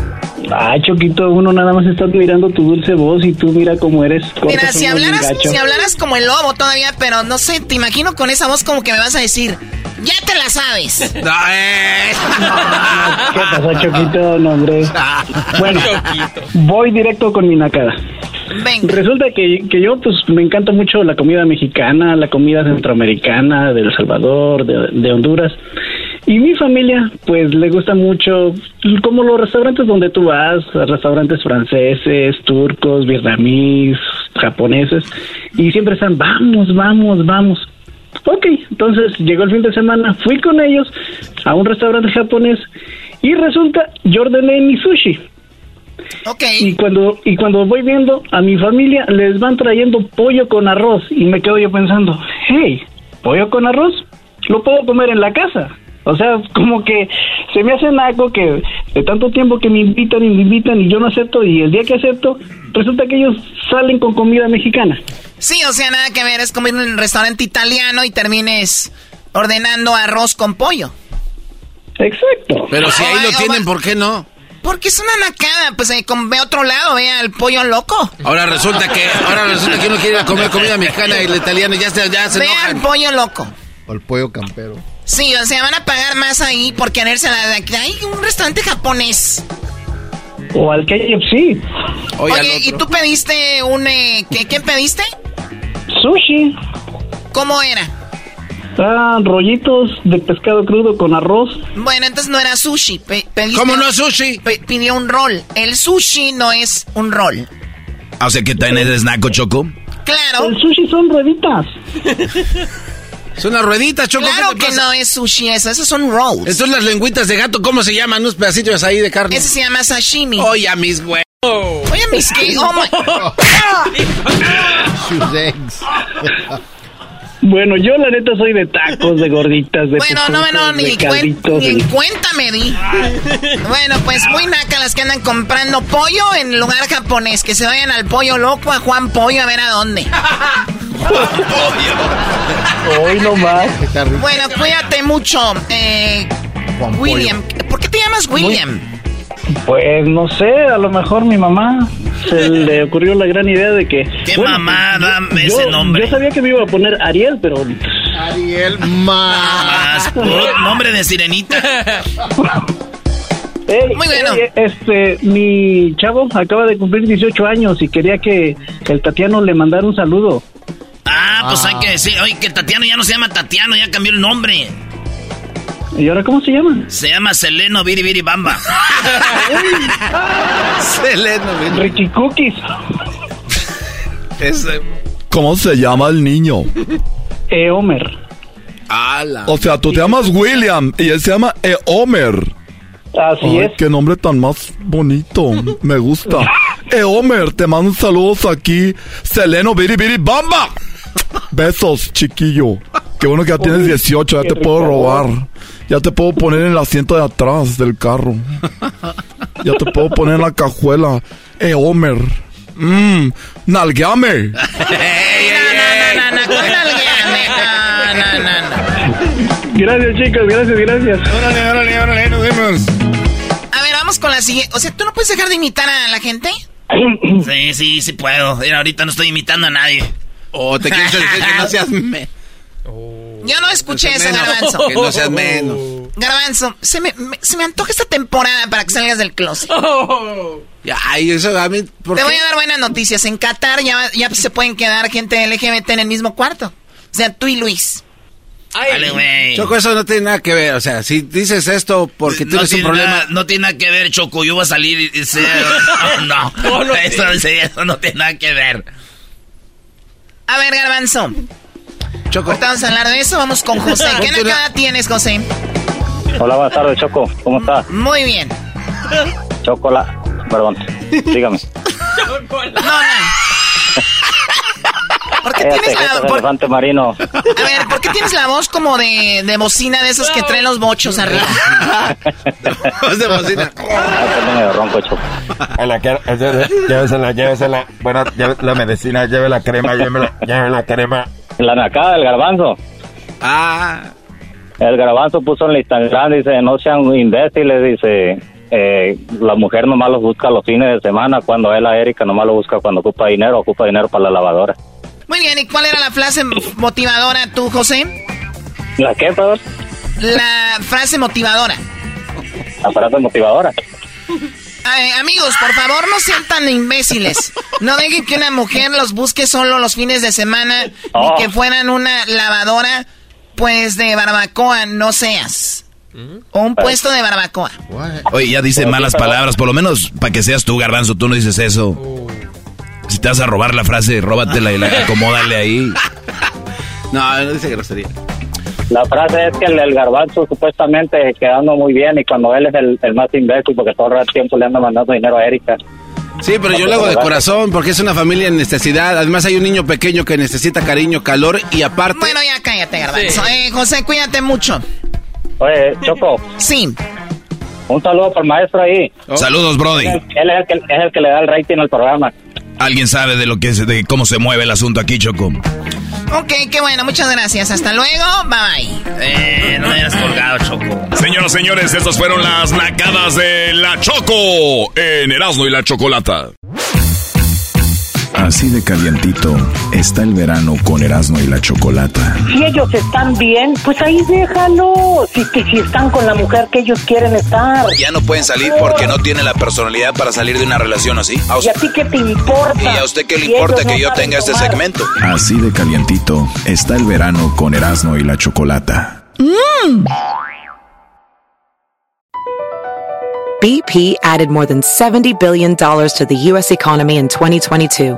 Ay, Choquito, uno nada más está mirando tu dulce voz y tú mira cómo eres. Mira, si hablaras, si hablaras como el lobo todavía, pero no sé, te imagino con esa voz como que me vas a decir, ya te la sabes. [LAUGHS] ¿Qué pasó, Choquito? No, hombre. Bueno, voy directo con mi nacada. Resulta que, que yo, pues, me encanta mucho la comida mexicana, la comida centroamericana, de El Salvador, de, de Honduras. Y mi familia, pues, le gusta mucho, como los restaurantes donde tú vas, restaurantes franceses, turcos, vietnamíes, japoneses, y siempre están, vamos, vamos, vamos. Ok, entonces llegó el fin de semana, fui con ellos a un restaurante japonés y resulta, yo ordené mi sushi. Y cuando, y cuando voy viendo a mi familia, les van trayendo pollo con arroz y me quedo yo pensando, hey, pollo con arroz, lo puedo comer en la casa. O sea, como que se me hace algo que de tanto tiempo que me invitan y me invitan y yo no acepto y el día que acepto, resulta que ellos salen con comida mexicana. Sí, o sea, nada que ver, es comer en un restaurante italiano y termines ordenando arroz con pollo. Exacto. Pero si ahí lo oh, tienen, ¿por qué no? Porque es una nacada, pues eh, con- ve a otro lado, ve al pollo loco. Ahora resulta que ahora resulta que uno quiere ir a comer comida mexicana y el italiano ya se, ya se Ve enojan. al pollo loco. O el pollo campero. Sí, o sea, van a pagar más ahí por quererse la de aquí. Hay un restaurante japonés. O al KFC. Oye, ¿y tú pediste un... eh, ¿qué, ¿Qué pediste? Sushi. ¿Cómo era? Ah, rollitos de pescado crudo con arroz. Bueno, entonces no era sushi. pe- pediste- ¿Cómo no es sushi? pe- pidió un rol. El sushi no es un rol. O sea, ¿qué tal es Choco? Claro. El sushi son rueditas. [LAUGHS] Es una ruedita, Choco. Claro ¿qué te que no es sushi eso, esos son rolls. Estos son las lengüitas de gato, ¿cómo se llaman? Unos pedacitos ahí de carne. Ese se llama sashimi. Oye, a mis güey. Oye, mis qué. Oh my. [LAUGHS] Sus eggs. Bueno, yo la neta soy de tacos, de gorditas, de Bueno, no, no, ni, cuen- ni en cuenta me di. Bueno, pues muy naca las que andan comprando pollo en lugar japonés. Que se vayan al pollo loco, a Juan Pollo, a ver a dónde. Hoy no más. Bueno, cuídate mucho, eh, William. ¿Por qué te llamas William? Pues no sé, a lo mejor mi mamá se [LAUGHS] le ocurrió la gran idea de que. ¿Qué mamá? Dame yo, ese nombre. Yo sabía que me iba a poner Ariel, pero. Ariel más. Nombre de sirenita. [LAUGHS] Muy bueno. este, mi chavo acaba de cumplir 18 años y quería que el Tatiano le mandara un saludo. Ah, pues hay que decir, oye, que Tatiano ya no se llama Tatiano, ya cambió el nombre. ¿Y ahora cómo se llama? Se llama Seleno Biri Biri Bamba. [LAUGHS] Seleno, Richie Cookies. ¿Cómo se llama el niño? Eh, Homer. O sea, tú te llamas William y él se llama Eomer. Así Ay, es. qué nombre tan más bonito. Me gusta. [LAUGHS] Eomer, te mando saludos aquí. Seleno Biri Biri Bamba. Besos, chiquillo. Qué bueno que ya tienes 18, ya te puedo robar. Ya te puedo poner en el asiento de atrás del carro. Ya te puedo poner en la cajuela. Eomer. Mmm, nalgueame. [LAUGHS] No, no, no, ¿cuál nalgueame? No, no, no, no. Gracias, chicos, gracias, gracias. Órale, órale, órale, nos vemos. A ver, vamos con la siguiente. O sea, ¿tú no puedes dejar de imitar a la gente? Sí, sí, sí puedo. Mira, ahorita no estoy imitando a nadie. O te quiero decir que no seas [LAUGHS] me- Yo no escuché eso, menos, Garbanzo. Que no seas menos. Garbanzo, se me, me- se me antoja esta temporada para que salgas del closet. Ya, ay, eso a mí, ¿por Te qué? voy a dar buenas noticias. En Qatar ya, ya se pueden quedar gente LGBT en el mismo cuarto. O sea, tú y Luis. Dale, güey. Choco, eso no tiene nada que ver. O sea, si dices esto porque tienes un problema. nada- no tiene nada que ver, Choco. Yo voy a salir y... [LAUGHS] no, no, eso, eso no tiene nada que ver. A ver, Garbanzo. Choco. Ahorita vamos a hablar de eso. Vamos con José. [LAUGHS] ¿Qué nacada tienes, José? Hola, buenas tardes, Choco. ¿Cómo estás? Muy bien. Chocola. Perdón. Dígame. [LAUGHS] No, no. ¿Por qué Cállate, tienes la, por- elefante marino. a ver, ¿por qué tienes la voz como de, de bocina de esos que traen los bochos arriba? [LAUGHS] Voz de bocina. Ronco, Choco. Llévesela, llévesela. Bueno, lleve la medicina, lleve la crema, lleve la, lleve la crema. La nacada del garbanzo. Ah. El garbanzo puso en el Instagram, dice, no sean imbéciles, dice. eh, la mujer nomás los busca los fines de semana, cuando él a Erika nomás lo busca cuando ocupa dinero, ocupa dinero para la lavadora. Muy bien, ¿y cuál era la frase motivadora tú, José? ¿La qué, perdón? La frase motivadora. La frase motivadora. amigos, por favor, no sean tan imbéciles. No dejen que una mujer los busque solo los fines de semana ni Oh. que fueran una lavadora, pues, de barbacoa. No seas. O un puesto de barbacoa. Oye, ya dice malas palabras, por lo menos para que seas tú, garbanzo, tú no dices eso. Si te vas a robar la frase, róbatela y la acomódale ahí. No, no dice grosería. La frase es que el, el garbanzo supuestamente quedando muy bien y cuando él es el, el más imbécil porque todo el tiempo le anda mandando dinero a Erika. Sí, pero yo lo hago de corazón porque es una familia en necesidad. Además hay un niño pequeño que necesita cariño, calor y aparte... Bueno, ya cállate, garbanzo. Eh, José, cuídate mucho. Oye, Choco. Sí. Un saludo para el maestro ahí. Saludos, Brody. Él, él es, el que, es el que le da el rating al programa. ¿Alguien sabe de lo que es, de cómo se mueve el asunto aquí, Choco? Ok, qué bueno, muchas gracias. Hasta luego, bye bye. Eh, no hayas colgado, Choco. Señoras, señores, estas fueron las nacadas de La Choco en Erasmo y la Chocolata. Así de calientito está el verano con Erasmo y la Chocolata. Si ellos están bien, pues ahí déjalos. Si, que si están con la mujer que ellos quieren estar. Ya no pueden salir porque no tienen la personalidad para salir de una relación así. ¿A ¿Y a ti qué te importa? ¿Y a usted qué le Si importa que no yo tenga este segmento? Así de calientito está el verano con Erasmo y la Chocolata. BP added more than $70 billion to the U.S. economy in 2022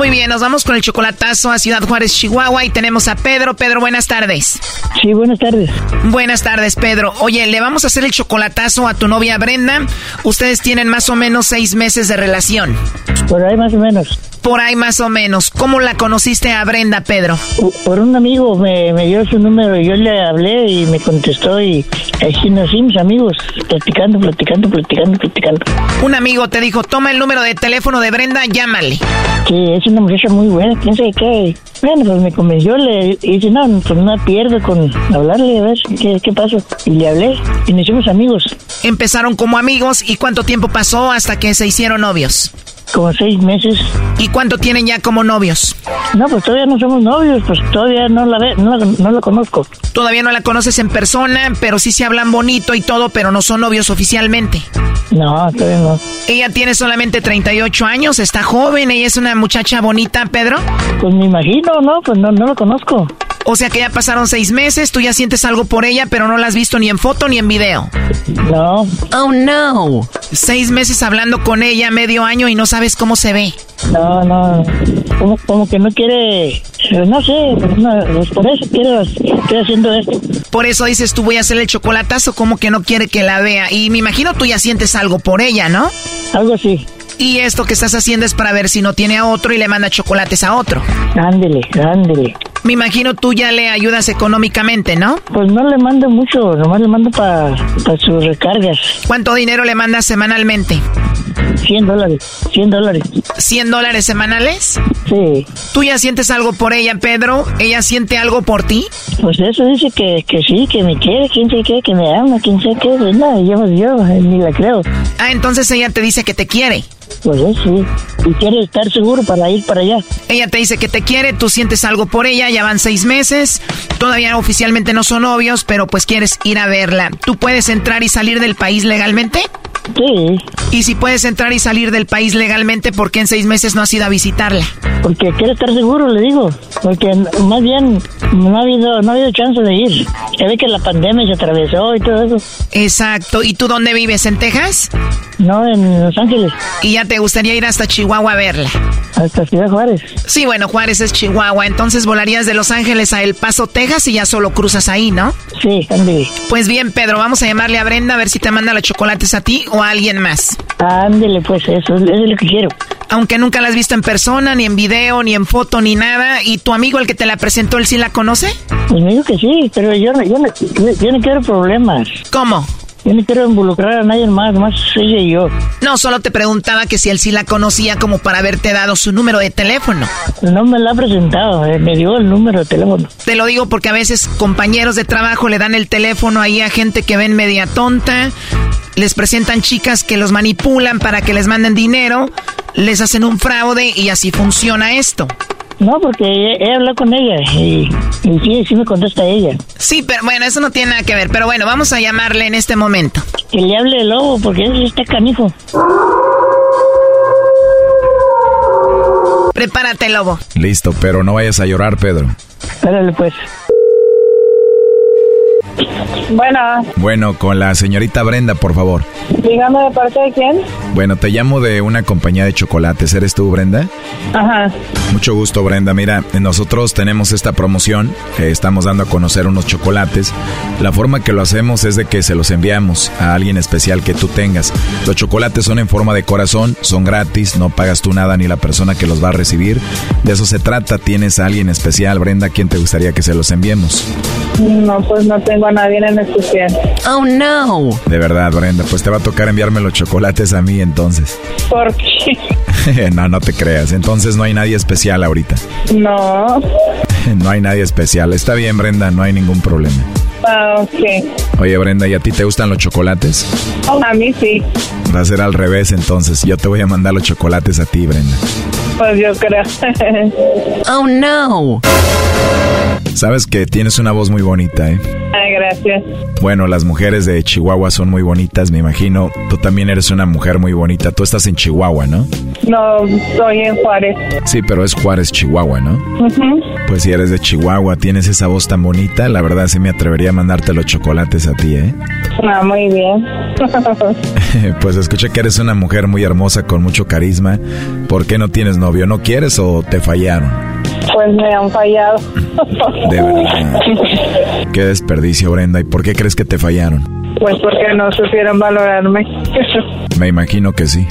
Muy bien, nos vamos con el chocolatazo a Ciudad Juárez, Chihuahua y tenemos a Pedro. Pedro, buenas tardes. Sí, buenas tardes. Buenas tardes, Pedro. Oye, le vamos a hacer el chocolatazo a tu novia Brenda. Ustedes tienen más o menos seis meses de relación. Por ahí más o menos. Por ahí más o menos. ¿Cómo la conociste a Brenda, Pedro? Por un amigo me, me dio su número, yo le hablé y me contestó y así nos hicimos amigos, platicando, platicando, platicando, platicando. Un amigo te dijo, toma el número de teléfono de Brenda, llámale. Sí, es una muchacha muy buena, quién sabe qué. Bueno, pues me convenció, le y dice, no, pues no pierdo con hablarle, a ver qué, qué pasó. Y le hablé y nos hicimos amigos. Empezaron como amigos y ¿cuánto tiempo pasó hasta que se hicieron novios? Como seis meses. ¿Y cuánto tienen ya como novios? No, pues todavía no somos novios, pues todavía no la ve, no no la conozco. Todavía no la conoces en persona, pero sí se hablan bonito y todo, pero no son novios oficialmente. No, todavía no. Ella tiene solamente 38 años, está joven, ella es una muchacha bonita, Pedro. Pues me imagino, ¿no? Pues no, no la conozco. O sea que ya pasaron seis meses, tú ya sientes algo por ella, pero no la has visto ni en foto ni en video. No. Oh, no. Seis meses hablando con ella, medio año y no sabes cómo se ve. No, no, como, como que no quiere, eh, no sé, no, pues por eso quiero, estoy haciendo esto. Por eso dices tú voy a hacer el chocolatazo, como que no quiere que la vea. Y me imagino tú ya sientes algo por ella, ¿no? Algo así. Y esto que estás haciendo es para ver si no tiene a otro y le manda chocolates a otro. Ándele, ándele. Me imagino tú ya le ayudas económicamente, ¿no? Pues no le mando mucho, nomás le mando para sus recargas. ¿Cuánto dinero le mandas semanalmente? 100 dólares, 100 dólares. ¿100 dólares semanales? Sí. ¿Tú ya sientes algo por ella, Pedro? ¿Ella siente algo por ti? Pues eso dice que, que sí, que me quiere, quién sabe qué, que me ama, quién sabe qué. Pues no, yo, yo ni la creo. Ah, entonces ella te dice que te quiere. Pues eso sí. Y quiere estar seguro para ir para allá. Ella te dice que te quiere, tú sientes algo por ella, ya van seis meses, todavía oficialmente no son novios, pero pues quieres ir a verla. ¿Tú puedes entrar y salir del país legalmente? Sí. Y si puedes entrar y salir del país legalmente, ¿por qué en seis meses no has ido a visitarla? Porque quiero estar seguro, le digo. Porque más bien no ha habido, no ha habido chance de ir. Ya ve que la pandemia se atravesó y todo eso. Exacto. ¿Y tú dónde vives? ¿En Texas? No, en Los Ángeles. ¿Y ya te gustaría ir hasta Chihuahua a verla? Hasta Ciudad Juárez. Sí, bueno, Juárez es Chihuahua. Entonces volarías de Los Ángeles a El Paso, Texas y ya solo cruzas ahí, ¿no? Sí, Andy. Pues bien, Pedro, vamos a llamarle a Brenda a ver si te manda los chocolates a ti o a alguien más. Ándele, pues eso, eso es lo que quiero. Aunque nunca la has visto en persona, ni en video, ni en foto, ni nada. ¿Y tu amigo, el que te la presentó, él sí la conoce? Pues me dijo que sí, pero yo, no- yo, no- yo no quiero problemas. ¿Cómo? Yo no quiero involucrar a nadie más, más ella y yo. No, solo te preguntaba que si él sí la conocía como para haberte dado su número de teléfono. No me la ha presentado, eh, me dio el número de teléfono. Te lo digo porque a veces compañeros de trabajo le dan el teléfono ahí a gente que ven media tonta, les presentan chicas que los manipulan para que les manden dinero, les hacen un fraude y así funciona esto. No, porque he, he hablado con ella y, y sí, sí me contesta ella. Sí, pero bueno, eso no tiene nada que ver. Pero bueno, vamos a llamarle en este momento. Que le hable el lobo, porque él está canijo. Prepárate, lobo. Listo, pero no vayas a llorar, Pedro. Espérale, pues. Bueno, Bueno, con la señorita Brenda, por favor. dígame de parte de quién. Bueno, te llamo de una compañía de chocolates. ¿Eres tú, Brenda? Ajá. Mucho gusto, Brenda. Mira, nosotros tenemos esta promoción estamos dando a conocer unos chocolates. La forma que lo hacemos es de que se los enviamos a alguien especial que tú tengas. Los chocolates son en forma de corazón, son gratis, no pagas tú nada ni la persona que los va a recibir. De eso se trata. ¿Tienes a alguien especial, Brenda? ¿A quién te gustaría que se los enviemos? No, pues no tengo a nadie en especial. Oh, no. De verdad, Brenda, pues te va a tocar enviarme los chocolates a mí entonces. ¿Por qué? [LAUGHS] no, no te creas. Entonces no hay nadie especial ahorita. No. [LAUGHS] No hay nadie especial. Está bien, Brenda, no hay ningún problema. Ah, ok. Oye, Brenda, ¿y a ti te gustan los chocolates? A mí sí. Va a ser al revés entonces. Yo te voy a mandar los chocolates a ti, Brenda. Pues yo creo. [LAUGHS] oh, no. Sabes que tienes una voz muy bonita, ¿eh? Ay, gracias. Bueno, las mujeres de Chihuahua son muy bonitas, me imagino. Tú también eres una mujer muy bonita. Tú estás en Chihuahua, ¿no? No, estoy en Juárez. Sí, pero es Juárez, Chihuahua, ¿no? Ujú. Pues si eres de Chihuahua, tienes esa voz tan bonita, la verdad sí me atrevería a mandarte los chocolates a ti, ¿eh? Ah, muy bien. [LAUGHS] pues escuché que eres una mujer muy hermosa con mucho carisma. ¿Por qué no tienes novio? ¿No quieres o te fallaron? pues me han fallado. De verdad. Qué desperdicio, Brenda. ¿Y por qué crees que te fallaron? Pues porque no supieron valorarme. Me imagino que sí.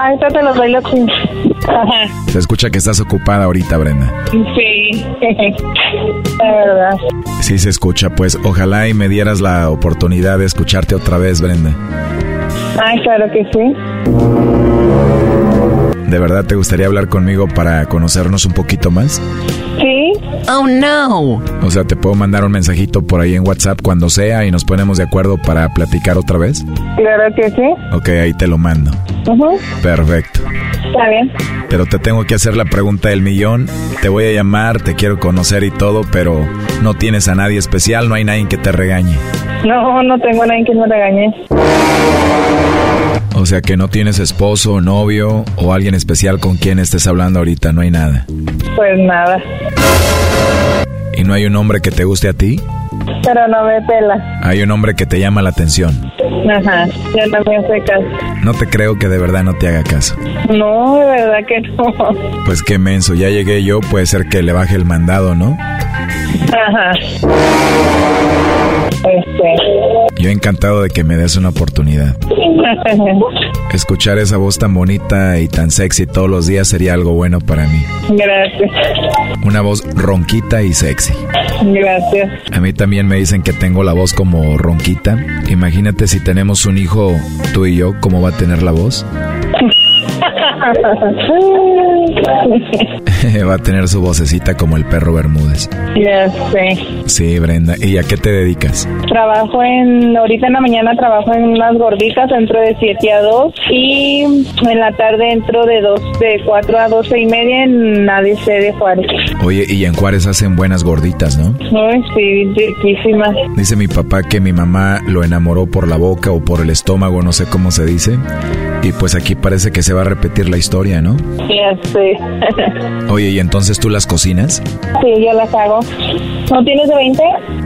Ahorita te los doy. Se escucha que estás ocupada ahorita, Brenda. Sí. De verdad. Sí se escucha, pues ojalá y me dieras la oportunidad de escucharte otra vez, Brenda. Ay, claro que sí. ¿De verdad te gustaría hablar conmigo para conocernos un poquito más? Sí. Oh, no. O sea, te puedo mandar un mensajito por ahí en WhatsApp cuando sea y nos ponemos de acuerdo para platicar otra vez. Claro que sí. Ok, ahí te lo mando. Perfecto. Está bien. Pero te tengo que hacer la pregunta del millón. Te voy a llamar, te quiero conocer y todo, pero no tienes a nadie especial, no hay nadie que te regañe. No, no tengo a nadie que me regañe. O sea que no tienes esposo, novio o alguien especial con quien estés hablando ahorita, no hay nada. Pues nada. ¿Y no hay un hombre que te guste a ti? Pero no me pela. Hay un hombre que te llama la atención. Ajá. Ya no me hace caso. No te creo que de verdad no te haga caso. No, de verdad que no. Pues qué menso, ya llegué yo, puede ser que le baje el mandado, ¿no? Ajá. Este. Yo encantado de que me des una oportunidad. [LAUGHS] Escuchar esa voz tan bonita y tan sexy todos los días sería algo bueno para mí. Gracias. Una voz ronquita y sexy. Gracias. A mí también me dicen que tengo la voz como ronquita. Imagínate si tenemos un hijo, tú y yo, ¿cómo va a tener la voz? [LAUGHS] Va a tener su vocecita como el perro Bermúdez. Ya sé. Sí, Brenda. ¿Y a qué te dedicas? Trabajo en, ahorita en la mañana trabajo en unas gorditas, entro de 7 a 2 y en la tarde entro de 2, de 4 a 12 y media en ADC de Juárez. Oye, y en Juárez hacen buenas gorditas, ¿no? Ay, sí, riquísimas. Dice mi papá que mi mamá lo enamoró por la boca o por el estómago, no sé cómo se dice. Y pues aquí parece que se va a repetir la historia, ¿no? Ya sé. Oye, ¿y entonces tú las cocinas? Sí, yo las hago. ¿No tienes de 20?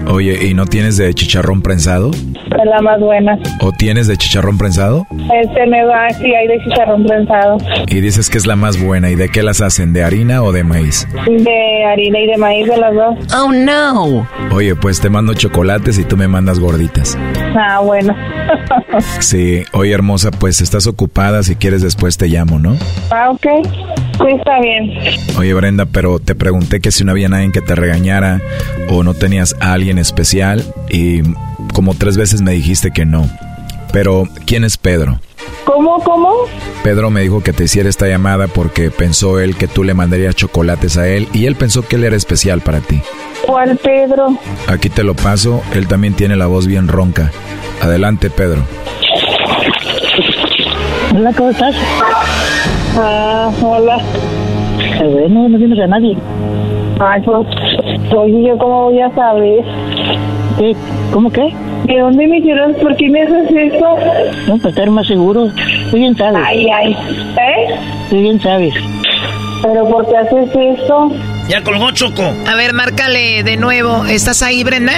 Oye, ¿y no tienes de chicharrón prensado? Es la más buena. ¿O tienes de chicharrón prensado? Este me va, sí, hay de chicharrón prensado. Y dices que es la más buena. ¿Y de qué las hacen? ¿De harina o de maíz? De harina y de maíz de las dos. Oh, no. Oye, pues te mando chocolates y tú me mandas gorditas. Ah, bueno. Sí, oye hermosa, pues estás ocupada, si quieres después te llamo, ¿no? Ah, ok. Sí, está bien. Oye Brenda, pero te pregunté que si no había nadie que te regañara o no tenías a alguien especial y como tres veces me dijiste que no. Pero, ¿quién es Pedro? ¿Cómo, cómo? Pedro me dijo que te hiciera esta llamada porque pensó él que tú le mandarías chocolates a él y él pensó que él era especial para ti. ¿Cuál Pedro? Aquí te lo paso, él también tiene la voz bien ronca. Adelante, Pedro. Hola, ¿cómo estás? Ah, hola. Bueno, no tienes a nadie. Ay, pues, oye, ¿yo cómo voy a saber? ¿Qué? ¿Cómo qué? ¿De dónde me hicieron? ¿Por qué me haces eso? No, para estar más seguro. Tú bien sabes. Ay, ay. ¿Eh? Tú bien sabes. ¿Pero por qué haces eso? Ya colgó Choco. A ver, márcale de nuevo. ¿Estás ahí, Brenda?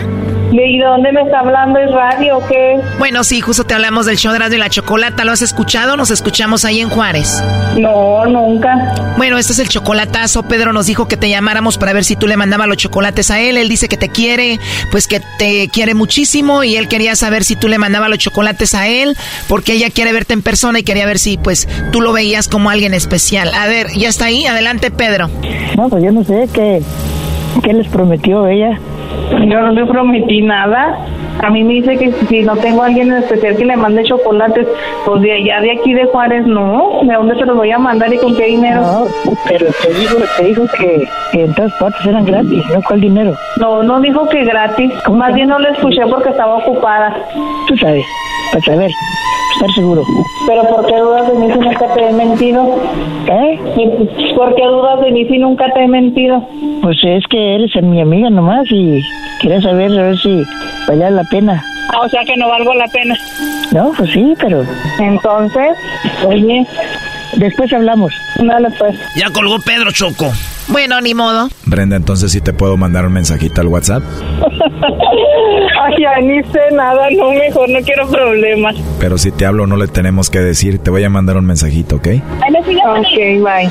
¿Y de dónde me está hablando? ¿Es radio o qué? Bueno, sí, justo te hablamos del show de y la Chocolata. ¿Lo has escuchado? Nos escuchamos ahí en Juárez. No, nunca. Bueno, este es el chocolatazo. Pedro nos dijo que te llamáramos para ver si tú le mandabas los chocolates a él. Él dice que te quiere, pues que te quiere muchísimo y él quería saber si tú le mandabas los chocolates a él porque ella quiere verte en persona y quería ver si pues tú lo veías como alguien especial. A ver, ¿ya está ahí? Adelante, Pedro. No, pues yo no sé qué, qué les prometió ella. Yo no le prometí nada. A mí me dice que si no tengo a alguien en especial que le mande chocolates, pues de allá de aquí de Juárez, no. ¿De dónde se los voy a mandar y con qué dinero? No, pero te dijo, te dijo que, que en todas partes eran gratis, ¿no? ¿Cuál dinero? No, no dijo que gratis. Más bien no le escuché porque estaba ocupada. Tú sabes, para saber, estar seguro. Pero ¿por qué dudas de mí si nunca te he mentido? ¿Eh? ¿Y ¿Por qué dudas de mí si nunca te he mentido? Pues es que eres mi amiga nomás y quería saber a ver si valía la pena. Ah, o sea que no valgo la pena. No, pues sí, pero Entonces, oye, después hablamos. dale pues. Ya colgó Pedro Choco. Bueno, ni modo. Brenda, entonces sí te puedo mandar un mensajito al WhatsApp. [LAUGHS] Ay, ya ni sé nada, no, mejor no quiero problemas. Pero si te hablo no le tenemos que decir, te voy a mandar un mensajito, ¿ok? Ok, bye.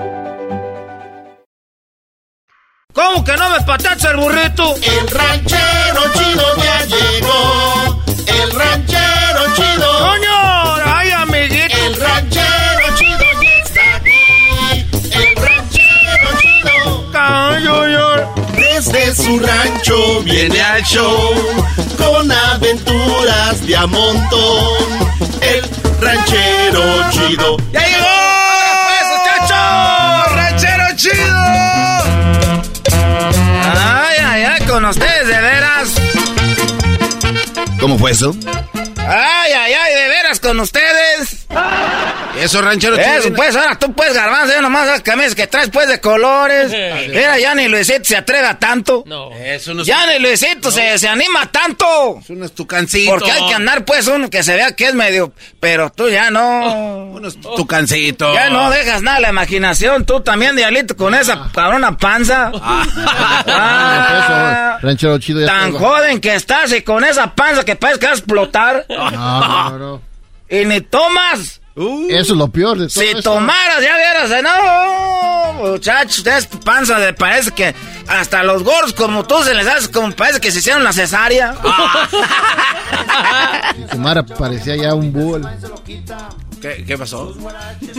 ¿Cómo que no me patacha el burrito? El ranchero chido ya llegó. El ranchero chido. ¡Coño! ¡Ay, amiguito! El ranchero chido ya está aquí. El ranchero chido. ¡Coño! Desde su su rancho viene al show con aventuras de a montón. El ranchero chido. ¡Ya llegó! Con ustedes, de veras. ¿Cómo fue eso? Ay, ay, veras con ustedes. Eso, ranchero chido. Eso, pues, ahora tú puedes, garbanzo, yo nomás las camisas que traes, pues, de colores. Mira, ya ni Luisito se atreve a tanto. No. Eso no es Ya ni Luisito se, se anima tanto. Eso no es tu cancito. Porque hay que andar, pues, uno que se vea que es medio... Pero tú ya no... Uno es tu cancito. Ya no dejas nada a la imaginación. Tú también, Diablito, con esa cabrona panza. [LAUGHS] Ah, Ranchero chido ya tan joven que estás y con esa panza que parece que vas a explotar. No, no, no. Y ni tomas. Eso es lo peor de todo Si esto. tomaras, ya vieras, de no, muchachos, es panza de parece que hasta los gordos como tú se les hace como parece que se hicieron la cesárea. [LAUGHS] Si tomara parecía ya un bull. ¿Qué, qué pasó?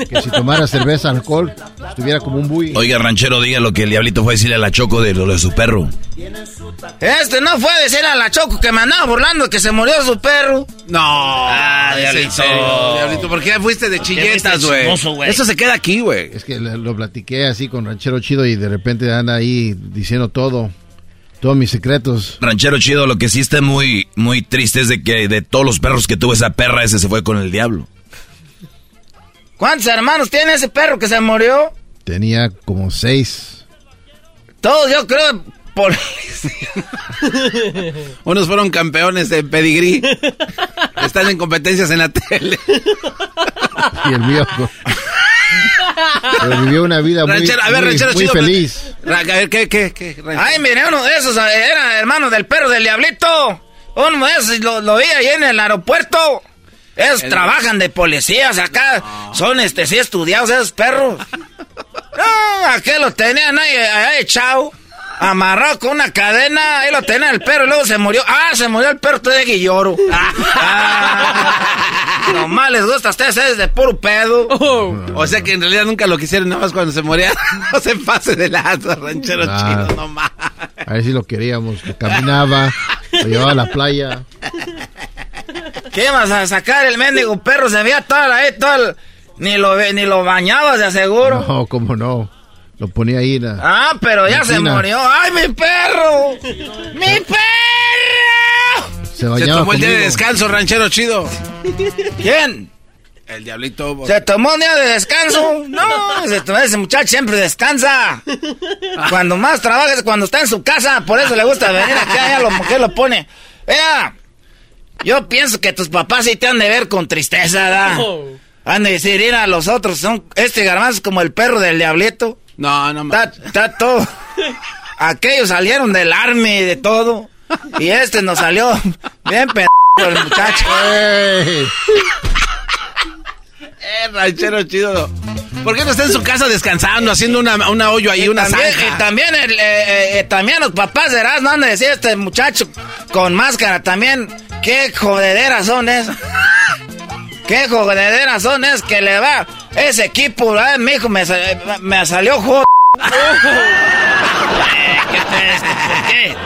Que si tomara cerveza, alcohol, estuviera como un buey. Oiga, ranchero, diga lo que el diablito fue a decirle a la Choco de lo de su perro. Este no fue a decir a la Choco que me andaba burlando que se murió su perro. No. Ah, ¿es en diablito. serio? Diablito, ¿por qué fuiste de chilletas, güey? Eso se queda aquí, güey. Es que lo platiqué así con Ranchero Chido y de repente anda ahí diciendo todo. Todos mis secretos. Ranchero chido, lo que sí está muy, muy triste es de que de todos los perros que tuvo esa perra, ese se fue con el diablo. ¿Cuántos hermanos tiene ese perro que se murió? Tenía como seis. Todos, yo creo, por... [LAUGHS] Unos fueron campeones de pedigrí. Están en competencias en la tele. Y el mío. Pero vivió una vida muy, Ranchero, a ver, muy- ranchero muy chido, feliz. A ver, ¿qué, qué, qué? ranchero? Ay, mire, uno de esos eh, era hermano del perro del diablito. Uno de esos lo, lo vi ahí en el aeropuerto. Esos El- trabajan de policías acá. Son este sí estudiados esos perros. [LAUGHS] No, aquel lo tenían ahí, ahí echado. Amarrado con una cadena, ahí lo tenía el perro y luego se murió. Ah, se murió el perro de Guilloro. [LAUGHS] Ah, nomás les gusta a ustedes es de puro pedo. O sea que en realidad nunca lo quisieron, nada más cuando se moría. [LAUGHS] No se pase de lazo, ranchero Claro. chido, no más. A ver si lo queríamos. Que caminaba, lo llevaba a la playa. ¿Qué vas a sacar el mendigo perro? Se veía toda la... eh, toda el- ni, lo, ni lo bañabas, de aseguro. No, cómo no. Lo ponía ahí. La, Ah, pero ya se murió. ¡Ay, mi perro! ¡Mi perro! se tomó el día de conmigo. descanso, ranchero chido. ¿Quién? El diablito. ¿Se tomó un día de descanso? No, ese, ese muchacho siempre descansa. Cuando más trabaja es cuando está en su casa. Por eso le gusta venir aquí. A lo mujer lo pone. Mira, yo pienso que tus papás sí te han de ver con tristeza, ¿da? Han de decir, ir a los otros. Son, este garbanzo es como el perro del diablito. No, no Está, está todo. Aquellos salieron del army y de todo. Y este nos salió bien p el muchacho. Eh, ranchero chido. ¿Por qué no está en su casa descansando, haciendo una, una hoyo ahí, una también, zanja? y también, el, eh, eh, también los papás de Erasmo han de decir este muchacho con máscara también. Qué jodederas son esas. Qué jodederas son esas que le va. Ese equipo, ay, mi hijo me, me salió jod. ¿Qué?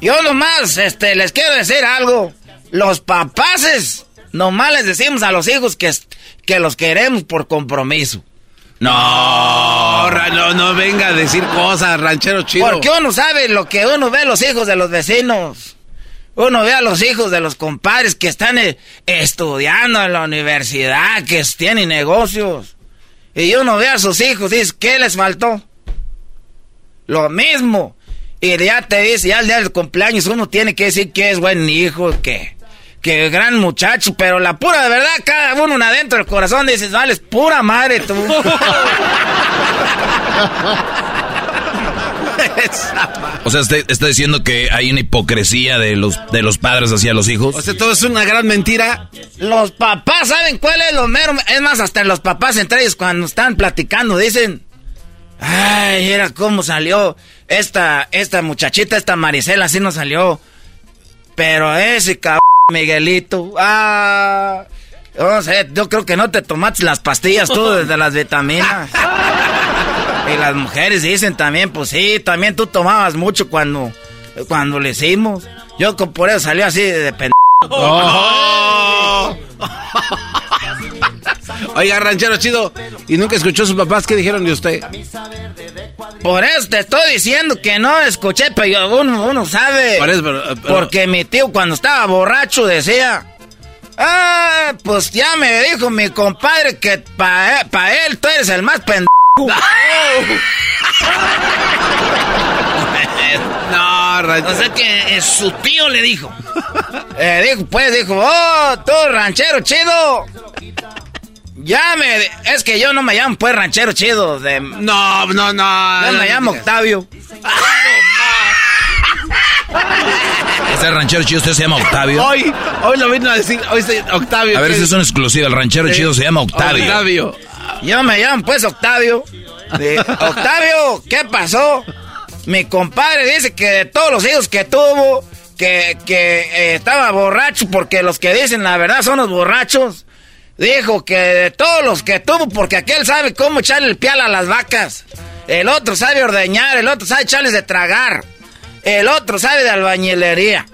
Yo nomás, este, les quiero decir algo. Los papaces, nomás les decimos a los hijos que, que los queremos por compromiso. No, no, no venga a decir cosas, ranchero chido. Porque uno sabe lo que uno ve a los hijos de los vecinos. Uno ve a los hijos de los compadres que están eh, estudiando en la universidad, que tienen negocios. Y uno ve a sus hijos y dice, ¿qué les faltó? Lo mismo. Y ya te dice, ya el día del cumpleaños uno tiene que decir que es buen hijo, que, que gran muchacho, pero la pura de verdad, cada uno adentro del corazón dices, vales pura madre tú. [LAUGHS] O sea, usted está diciendo que hay una hipocresía de los, de los padres hacia los hijos. O sea, todo es una gran mentira. Los papás saben cuál es lo mero. Es más, hasta los papás entre ellos cuando están platicando dicen. Ay, era cómo salió esta, esta muchachita, esta Marisela, así no salió. Pero ese cabrón Miguelito, ah, no sé, yo creo que no te tomaste las pastillas tú [LAUGHS] desde las vitaminas. Y las mujeres dicen también, pues sí, también tú tomabas mucho cuando, cuando le hicimos. Yo por eso salió así de pendejo. [LAUGHS] Oh. [LAUGHS] Oiga, ranchero chido, ¿y nunca escuchó a sus papás qué dijeron de usted? Por eso te estoy diciendo que no escuché, pero uno, uno sabe. Por eso, pero- pero- Porque mi tío cuando estaba borracho decía... Ah, pues ya me dijo mi compadre que para él tú eres el más pendejo. [LAUGHS] no, ranchero. O sea que eh, su tío le dijo. Eh, dijo, pues dijo, oh, tú ranchero chido. Ya me... Es que yo no me llamo pues ranchero chido. De, no, no, no. Yo me llamo Octavio. [LAUGHS] Ese ranchero chido usted se llama Octavio. Hoy, hoy lo vino a decir, hoy se, Octavio. A ver ¿qué- si es una exclusiva. El ranchero Sí. chido se llama Octavio. Octavio. Yo me llamo pues Octavio. De- Octavio, ¿qué pasó? Mi compadre dice que de todos los hijos que tuvo, que, que eh, estaba borracho, porque los que dicen la verdad son los borrachos. Dijo que de todos los que tuvo, porque aquel sabe cómo echarle el pial a las vacas. El otro sabe ordeñar, el otro sabe echarles de tragar. El otro sabe de albañilería.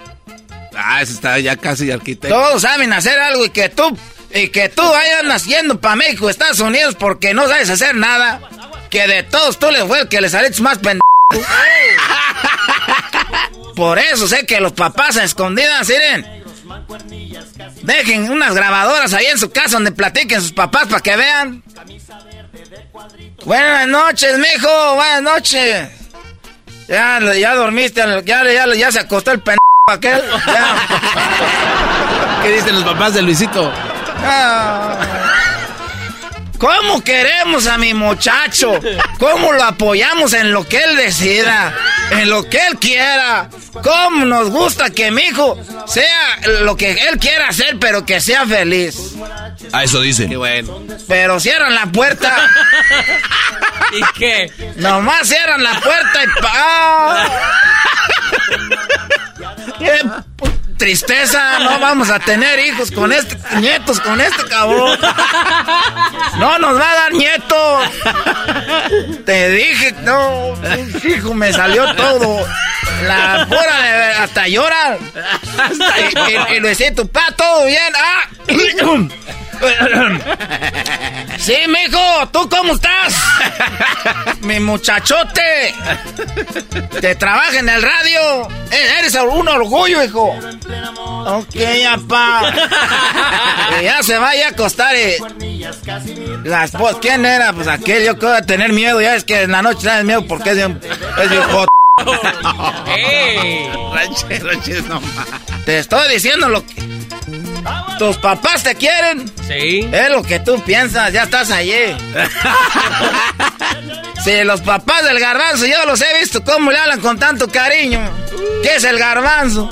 Ah, ese está ya casi arquitecto. Todos saben hacer algo y que tú, y que tú vayas naciendo para México, Estados Unidos, porque no sabes hacer nada. Que de todos tú le fue el que le saliste más pendejo. [LAUGHS] Por eso sé que los papás a escondidas, miren. Dejen unas grabadoras ahí en su casa donde platiquen sus papás para que vean. Buenas noches, mijo. Buenas noches. Ya, ya dormiste, ya, ya, ya se acostó el pendejo aquel. Ya. [LAUGHS] ¿Qué dicen los papás de Luisito? Ah. ¿Cómo queremos a mi muchacho? ¿Cómo lo apoyamos en lo que él decida? En lo que él quiera. ¿Cómo nos gusta que mi hijo sea lo que él quiera hacer, pero que sea feliz? A eso dicen. Qué bueno. Pero cierran la puerta. [LAUGHS] ¿Y qué? Nomás cierran la puerta y pa. ¡Ah! ¡Qué tristeza! No vamos a tener hijos con este, nietos con este cabrón. No nos va a dar nietos. Te dije, no, hijo, me salió todo. La pura de hasta llora. Y, y, y Luisito, pa, todo bien. Ah. [CLEARS THROAT] [COUGHS] Sí, mijo, ¿tú cómo estás? [LAUGHS] Mi muchachote. Te trabaja en el radio. Eh, Eres un orgullo, hijo. Ok, apá. [LAUGHS] Que ya se vaya a acostar. eh. Las po- ¿Quién era? Pues aquel, yo creo tener miedo. Ya es que en la noche tienes miedo porque es de un, es de un. [LAUGHS] Ranchero chido, no. Te estoy diciendo lo que. Tus papás te quieren. Sí. Es lo que tú piensas, ya estás allí. Si [LAUGHS] los papás del garbanzo, yo los he visto cómo le hablan con tanto cariño. ¿Qué es el garbanzo?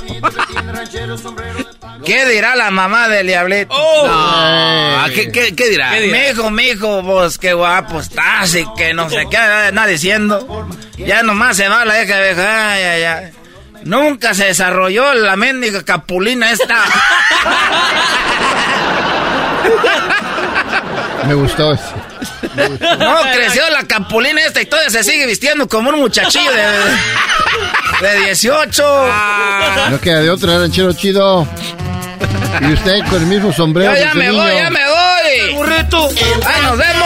¿Qué dirá la mamá del diablito? No, ¿qué, qué, qué dirá? Mijo, mijo, vos qué guapo estás y que no sé qué anda diciendo. Ya nomás se va la vieja vieja. Ay, ay, ay. Nunca se desarrolló la mendiga capulina esta. Me gustó ese. No creció la capulina esta y todavía se sigue vistiendo como un muchachillo de, de 18. No queda de otra, ranchero chido. Y usted con el mismo sombrero. Yo ya me niño. voy, ya me voy. Burrito. Ahí nos vemos.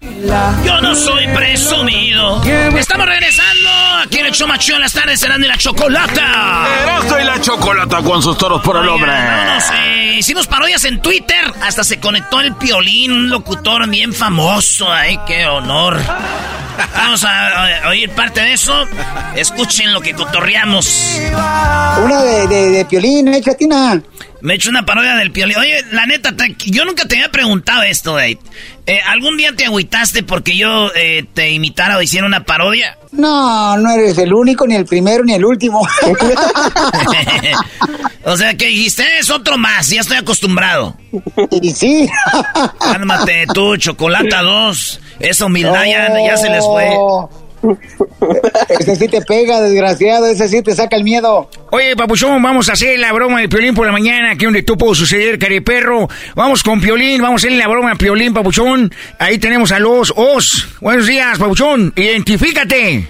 Yo no soy presumido. Estamos regresando aquí en el show macho en las tardes serán de la chocolata. Erazo y la chocolata con sus toros por el hombre. Eh, hicimos parodias en Twitter. Hasta se conectó el Piolín, un locutor bien famoso. Ay, qué honor. Vamos a, oír parte de eso. Escuchen lo que cotorreamos. Una de, de, de Piolín, ¿eh, Chatina? Me he hecho una parodia del Piolín. Oye, la neta, yo nunca te había preguntado esto, eh. ¿Algún día te agüitaste porque yo eh, te imitara o hiciera una parodia? No, no eres el único, ni el primero, ni el último. [LAUGHS] o sea, que dijiste, es otro más, ya estoy acostumbrado. Y sí. Cálmate tú, Chocolata 2. Esa humildad ya, se les fue. Ese sí te pega, desgraciado, ese sí te saca el miedo. Oye, papuchón, vamos a hacer la broma de Piolín por la mañana, aquí donde tú puedo suceder, cariperro. Vamos con Piolín, vamos a hacer la broma de Piolín, papuchón. Ahí tenemos a los Os. Buenos días, papuchón, identifícate.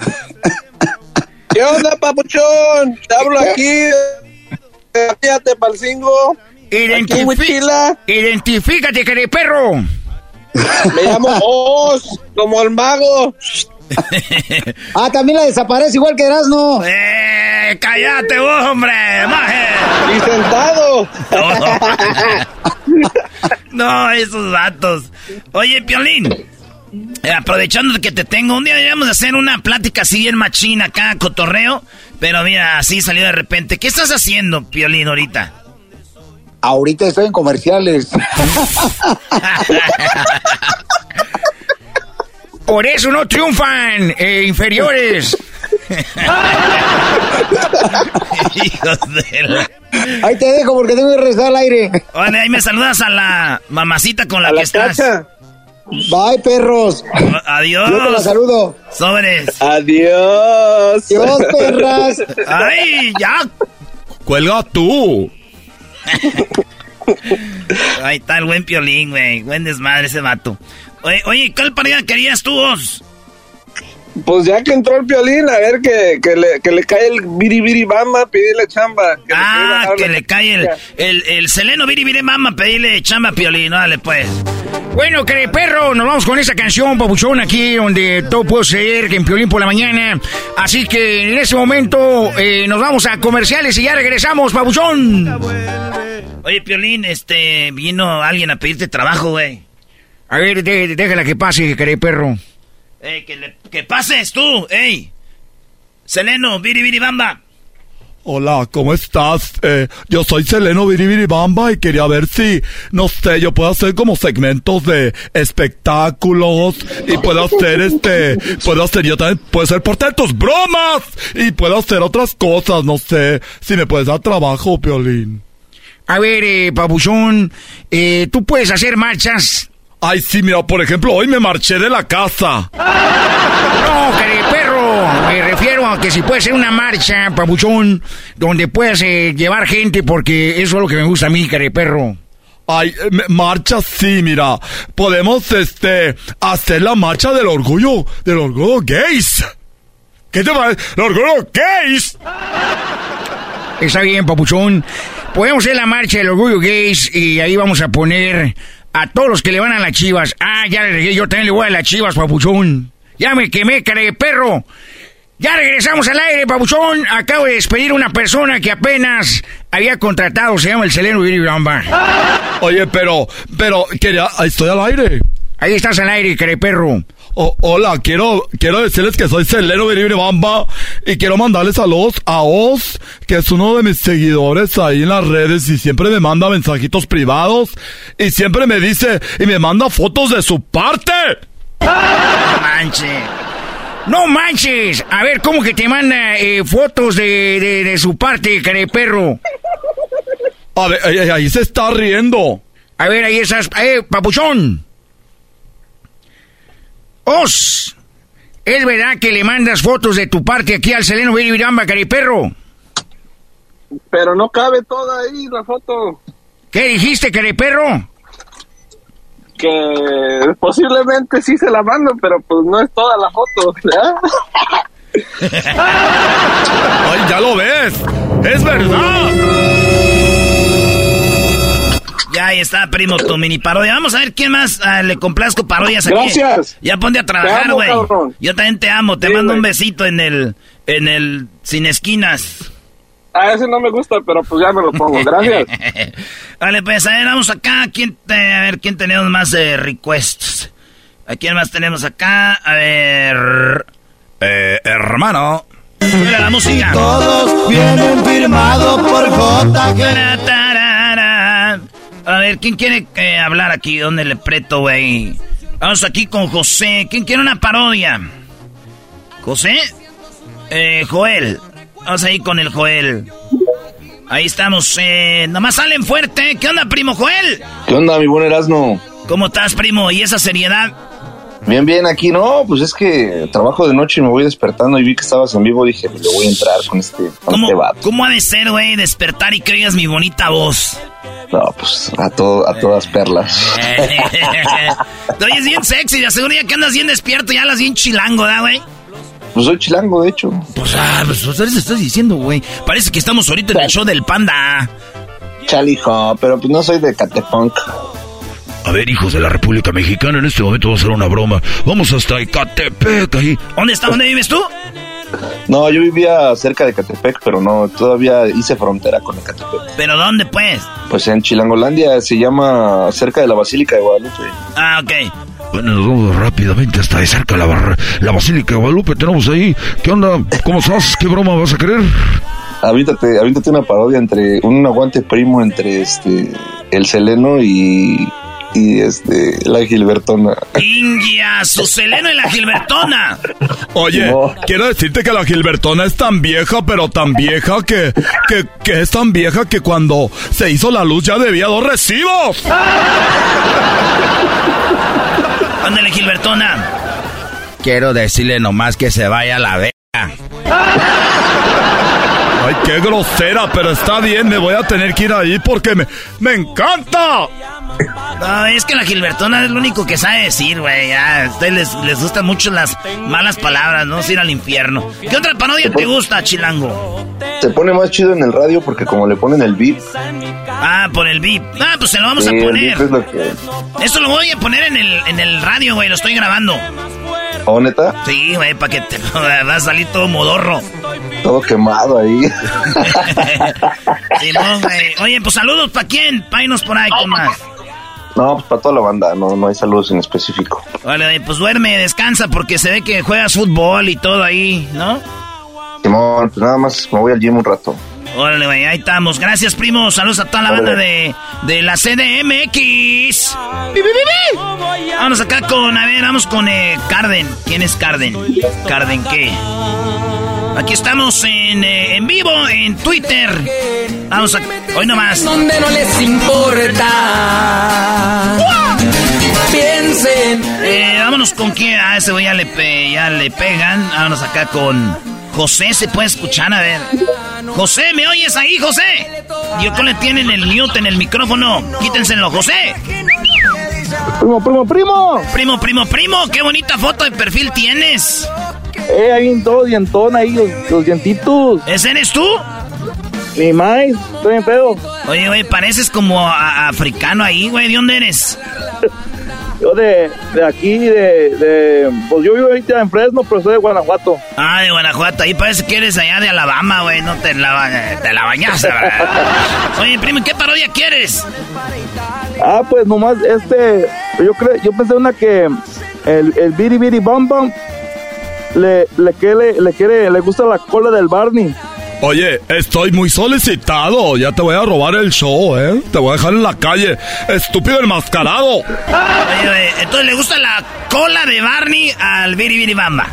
[LAUGHS] ¿Qué onda, papuchón? Te hablo aquí. Fíjate, palcingo. Identifícate, cariperro. Me llamo [LAUGHS] Oz, como el mago. ah, también la desaparece igual que Erasmo. ¡Eh! ¡Cállate vos, hombre! ¡Maje! ¡Y sentado! [LAUGHS] no, esos datos. Oye, Piolín. Eh, aprovechando que te tengo, un día deberíamos hacer una plática así en machina acá, cotorreo. Pero mira, así salió de repente. ¿Qué estás haciendo, Piolín, ahorita? Ahorita estoy en comerciales. Por eso no triunfan eh, inferiores. [LAUGHS] Ahí te dejo porque tengo que regresar al aire. ahí me saludas a la mamacita con la que estás. Bye, perros. Adiós. Yo te la saludo. Sobres. Adiós. Adiós, perras. Ay, ya. Cuelga tú. Ahí está el buen piolín, güey. Buen desmadre ese vato. Oye, oye ¿cuál pareja querías tú, vos? Pues ya que entró el piolín, a ver que, que, le, que le cae el biribiri bamba, pedirle chamba. ah, que le cae el, el, el seleno biribiri bamba, pedirle chamba piolín, dale pues. Bueno, que perro, nos vamos con esa canción, papuchón, aquí donde todo puede ser que en Piolín por la mañana. Así que en ese momento eh, nos vamos a comerciales y ya regresamos, papuchón. Oye, Piolín, este, vino alguien a pedirte trabajo, güey. A ver, déjala que pase, querido perro. Eh, que, que pases tú, ey. Seleno, bamba. Hola, ¿cómo estás? Eh, yo soy Seleno Bamba y quería ver si, no sé, yo puedo hacer como segmentos de espectáculos y puedo hacer este, puedo hacer yo también, puedo ser por tus bromas y puedo hacer otras cosas, no sé, si me puedes dar trabajo, Piolín. A ver, eh, Pabuchón, eh, tú puedes hacer marchas. Ay, sí, mira, por ejemplo, hoy me marché de la casa. No, querido perro, me refiero a que si puede ser una marcha, Pabuchón, donde puedas eh, llevar gente, porque eso es lo que me gusta a mí, querido perro. Ay, eh, marcha sí, mira. Podemos, este, hacer la marcha del orgullo, del orgullo gays. ¿Qué te parece? ¡El orgullo gays! Está bien, papuchón. Podemos hacer la marcha del orgullo gays y ahí vamos a poner a todos los que le van a las chivas. Ah, ya le regué, yo también le voy a las chivas, papuchón. Ya me quemé, care perro. Ya regresamos al aire, papuchón. Acabo de despedir a una persona que apenas había contratado, se llama el Seleno Bamba. Oye, pero, pero, quería, estoy al aire. Ahí estás al aire, care perro. Oh, hola, quiero, quiero decirles que soy Celero Bamba y quiero mandarles saludos a Oz, que es uno de mis seguidores ahí en las redes y siempre me manda mensajitos privados y siempre me dice y me manda fotos de su parte. No manches. No manches. A ver, ¿cómo que te manda eh, fotos de, de, su parte, perro? A ver, ahí, ahí, se está riendo. A ver, ahí estás. Eh, papuchón. Os, ¿es verdad que le mandas fotos de tu parte aquí al Seleno Biribiramba, cariperro? Pero no cabe toda ahí la foto. ¿Qué dijiste, cariperro? Que posiblemente sí se la mando, pero pues no es toda la foto. [LAUGHS] ¡Ay, ya lo ves! ¡Es verdad! Ya, Ahí está, primo, tu mini parodia. Vamos a ver quién más ah, le complazco parodias aquí. Gracias. Ya ponte a trabajar, güey. Yo también te amo. Te mando un besito en el, en el Sin Esquinas. A ese no me gusta, pero pues ya me lo pongo. Gracias. [LAUGHS] vale, pues a ver, vamos acá. ¿Quién a ver, ¿quién tenemos más de requests? ¿A quién más tenemos acá? A ver... Eh, hermano. Mira la música. Todos vienen firmados por JG. A ver, ¿quién quiere eh, hablar aquí? ¿Dónde le preto, güey? Vamos aquí con José. ¿Quién quiere una parodia? ¿José? Eh, Joel. Vamos ahí con el Joel. Ahí estamos. Eh, nomás salen fuerte. ¿Qué onda, primo Joel? ¿Qué onda, mi buen Erasmo? ¿Cómo estás, primo? ¿Y esa seriedad? Bien, bien, aquí no, pues es que trabajo de noche y me voy despertando y vi que estabas en vivo, dije, pues le voy a entrar con este, con ¿Cómo, este vato. ¿Cómo ha de ser, güey, despertar y que oigas mi bonita voz? No, pues a, todo, a todas perlas. [LAUGHS] Te oyes bien sexy, de aseguro ya que andas bien despierto, ya las bien chilango, ¿da, güey? Pues soy chilango, de hecho. Pues, ah, pues eso estás diciendo, güey. Parece que estamos ahorita en el show del panda. Chalijo, pero pues no soy de Catepunk. A ver, hijos de la República Mexicana, en este momento vamos a hacer una broma. Vamos hasta Ecatepec, ahí. ¿Dónde está? ¿Dónde vives tú? No, yo vivía cerca de Catepec, pero no, todavía hice frontera con Ecatepec. ¿Pero dónde, pues? Pues en Chilangolandia, se llama cerca de la Basílica de Guadalupe. Ah, ok. Bueno, nos vamos rápidamente hasta de cerca de la, la Basílica de Guadalupe. Tenemos ahí. ¿Qué onda? ¿Cómo estás? ¿Qué broma vas a querer? Avíntate, avíntate una parodia entre un aguante primo entre este el Seleno y y este la Gilbertona. ¡Ingia! ¡Su Seleno y la Gilbertona! Oye, quiero decirte que la Gilbertona es tan vieja, pero tan vieja que, que, que es tan vieja que cuando se hizo la luz ya debía dos recibos. Ándale, Gilbertona. Quiero decirle nomás que se vaya a la vea. Ay, qué grosera, pero está bien, me voy a tener que ir ahí porque me, me encanta. No, es que la Gilbertona es lo único que sabe decir, güey. A ustedes les, les gustan mucho las malas palabras, no ir al infierno. ¿Qué otra parodia te gusta, Chilango? Se pone más chido en el radio porque como le ponen el beat. Ah, por el beat. Ah, pues se lo vamos Sí, a poner. es lo que- Esto lo voy a poner en el, en el radio, güey. Lo estoy grabando. ¿Oh, neta? Sí, güey, para que te va a salir todo modorro. Todo quemado ahí. [LAUGHS] Simón, güey. Oye, pues saludos para quién. Painos por ahí, con más. No, pues para toda la banda, no, no hay saludos en específico. Vale, pues duerme, descansa, porque se ve que juegas fútbol y todo ahí, ¿no? Simón, pues nada más me voy al gym un rato. Órale, güey, ahí estamos. Gracias, primo. Saludos a toda la banda de, de la CDMX. Vamos acá con, a ver, vamos con eh, Carden. ¿Quién es Carden? ¿Carden qué? Aquí estamos en, eh, en vivo en Twitter. Vamos a... Hoy nomás. Donde no les importa. Piensen. Eh, vámonos con quién. Ah, ese güey ya le, pe- ya le pegan. Vámonos acá con José. ¿Se puede escuchar? A ver. José, ¿me oyes ahí, José? Yo que le tienen el mute en el micrófono. Quítenselo, José. Primo, primo, primo. Primo, primo, primo. Qué bonita foto de perfil tienes. Eh, ahí en todo dientón, ahí los, los dientitos. ¿Ese eres tú? Mi maíz, estoy en pedo. Oye, güey, pareces como a- africano ahí, güey. ¿De dónde eres? [LAUGHS] Yo de, de aquí, de, de. Pues yo vivo ahorita en Fresno, pero soy de Guanajuato. Ah, de Guanajuato. Ahí parece que eres allá de Alabama, güey. No te la, te la bañaste. Oye, primo, ¿qué parodia quieres? Ah, pues nomás, este. Yo creo, yo pensé una que el, el Biri Biri Bam Bam le, le, quiere, le quiere, le gusta la cola del Barney. Oye, estoy muy solicitado. Ya te voy a robar el show, ¿eh? Te voy a dejar en la calle. Estúpido enmascarado. Oye, güey, entonces le gusta la cola de Barney al Biri Biri Bamba.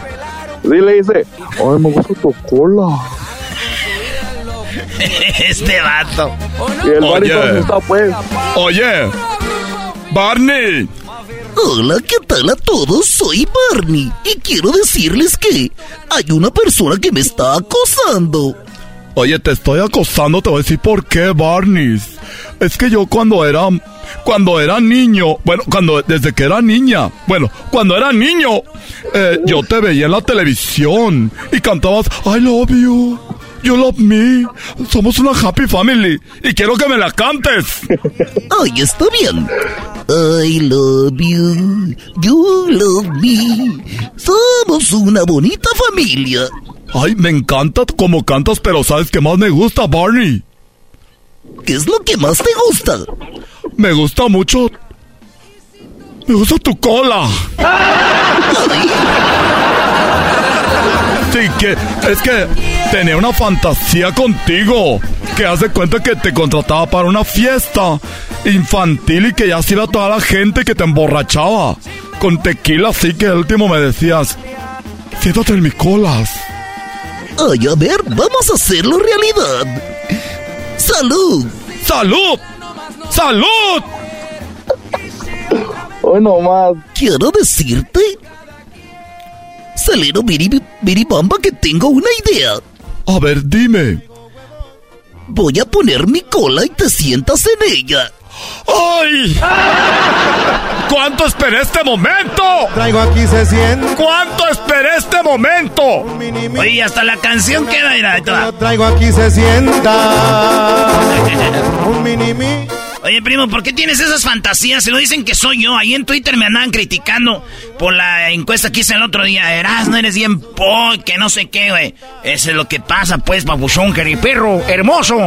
Sí, le dice, ay, me gusta tu cola. [LAUGHS] este vato. Y el Barney Oye. asustado, pues. Oye, Barney. Hola, ¿qué tal a todos? Soy Barney y quiero decirles que hay una persona que me está acosando. Oye, te estoy acosando, te voy a decir por qué, Barney. Es que yo cuando era, cuando era niño, bueno, cuando, desde que era niña, bueno, cuando era niño, eh, yo te veía en la televisión y cantabas I love you, You love me. Somos una happy family. Y quiero que me la cantes. [LAUGHS] Ay, está bien. I love you. You love me. Somos una bonita familia. Ay, me encanta cómo cantas, pero ¿sabes qué más me gusta, Barney? ¿Qué es lo que más te gusta? Me gusta mucho. Me gusta tu cola. Sí, que es que tenía una fantasía contigo. Que hace cuenta que te contrataba para una fiesta infantil y que ya se iba toda la gente que te emborrachaba. Con tequila, así que al último me decías: Siéntate en mi colas. Ay, a ver, vamos a hacerlo realidad. ¡Salud! ¡Salud! ¡Salud! Hoy nomás. Quiero decirte, Salero Biribamba, que tengo una idea. A ver, dime. Voy a poner mi cola y te sientas en ella. ¡Ay! ¿Cuánto esperé este momento? Traigo aquí se siente. ¿Cuánto esperé este momento? Oye, hasta la canción queda, mira. Traigo aquí se sienta. [LAUGHS] Un mini mi. Oye, primo, ¿por qué tienes esas fantasías? Se lo dicen que soy yo. Ahí en Twitter me andaban criticando por la encuesta que hice el otro día. Eras, no eres bien po, que no sé qué, güey. Eso es lo que pasa, pues, babuchón, perro, hermoso.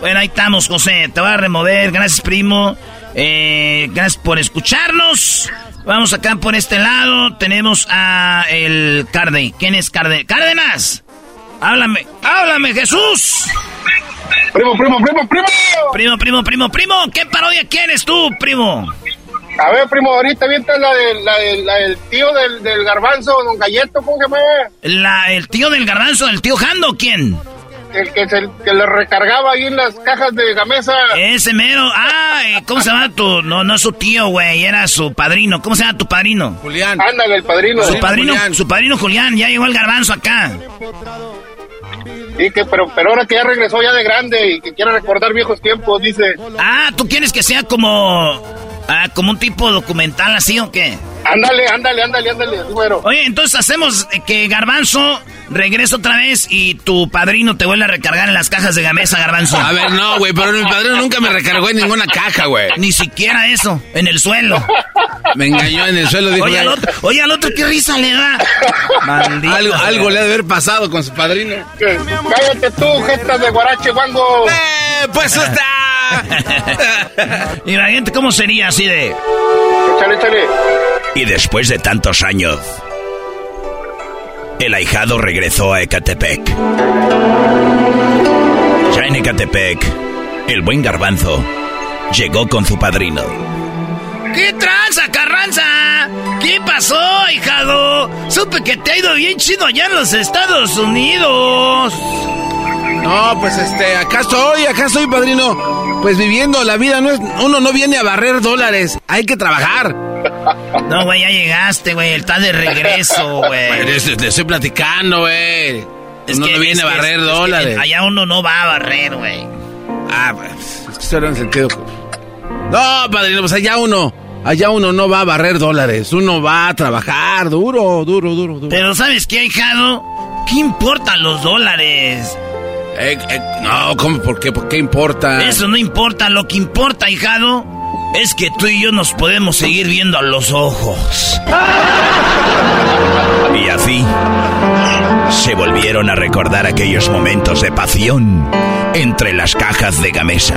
Bueno, ahí estamos, José. Te voy a remover. Gracias, primo. Eh, gracias por escucharnos. Vamos acá por este lado. Tenemos a el Carde. ¿Quién es Carde? ¡Cárdenas! Háblame, háblame, Jesús. Primo, primo, primo, primo. Primo, primo, primo, primo. ¿Qué parodia quieres tú, primo? A ver, primo, ahorita viente la, de, la, de, la del tío del, del garbanzo, don Galleto, ¿cómo se llama? La, el tío del garbanzo, el tío Jando, ¿quién? El que, se, que le recargaba ahí en las cajas de gamesa. Ese mero. Ah, ¿cómo se llama tu...? No, no es su tío, güey, era su padrino. ¿Cómo se llama tu padrino? Julián. Ándale, el padrino. Su padrino, su padrino Julián, ya llegó el garbanzo acá. Sí, que, pero, pero ahora que ya regresó ya de grande y que quiere recordar viejos tiempos, dice. Ah, ¿tú quieres que sea como... Ah, como un tipo documental así o qué? Ándale, ándale, ándale, ándale, bueno. Oye, entonces hacemos que Garbanzo regrese otra vez y tu padrino te vuelve a recargar en las cajas de gamesa, Garbanzo. A ver, no, güey, pero mi padrino nunca me recargó en ninguna caja, güey. Ni siquiera eso, en el suelo. Me engañó en el suelo, dijo. Oye, al otro, oye, al otro qué risa le da. Maldito. Algo, algo le ha de haber pasado con su padrino. Cállate tú, gestas de guarache, guango. ¡Eh, pues está! [LAUGHS] Imagínate cómo sería así de... Échale, échale. Y después de tantos años, el ahijado regresó a Ecatepec. Ya en Ecatepec, el buen garbanzo llegó con su padrino. ¿Qué tranza, Carranza? ¿Qué pasó, hijado? Supe que te ha ido bien chido allá en los Estados Unidos. No, pues este, acá estoy, acá estoy, padrino. Pues viviendo la vida, no es, uno no viene a barrer dólares, hay que trabajar. No, güey, ya llegaste, güey, está de regreso, [LAUGHS] güey. Te estoy platicando, güey. Es uno que- no viene es a barrer es que dólares. allá uno no va a barrer, güey. Ah, pues, es que eso era en sentido. No, padrino, pues allá uno, allá uno no va a barrer dólares, uno va a trabajar duro, duro, duro, duro. Pero ¿sabes qué, hijado? ¿Qué importan los dólares? Eh, eh, no, ¿cómo? ¿Por qué? ¿Por qué importa? Eso no importa, lo que importa, hijado, es que tú y yo nos podemos seguir viendo a los ojos. Y así se volvieron a recordar aquellos momentos de pasión entre las cajas de Gamesa.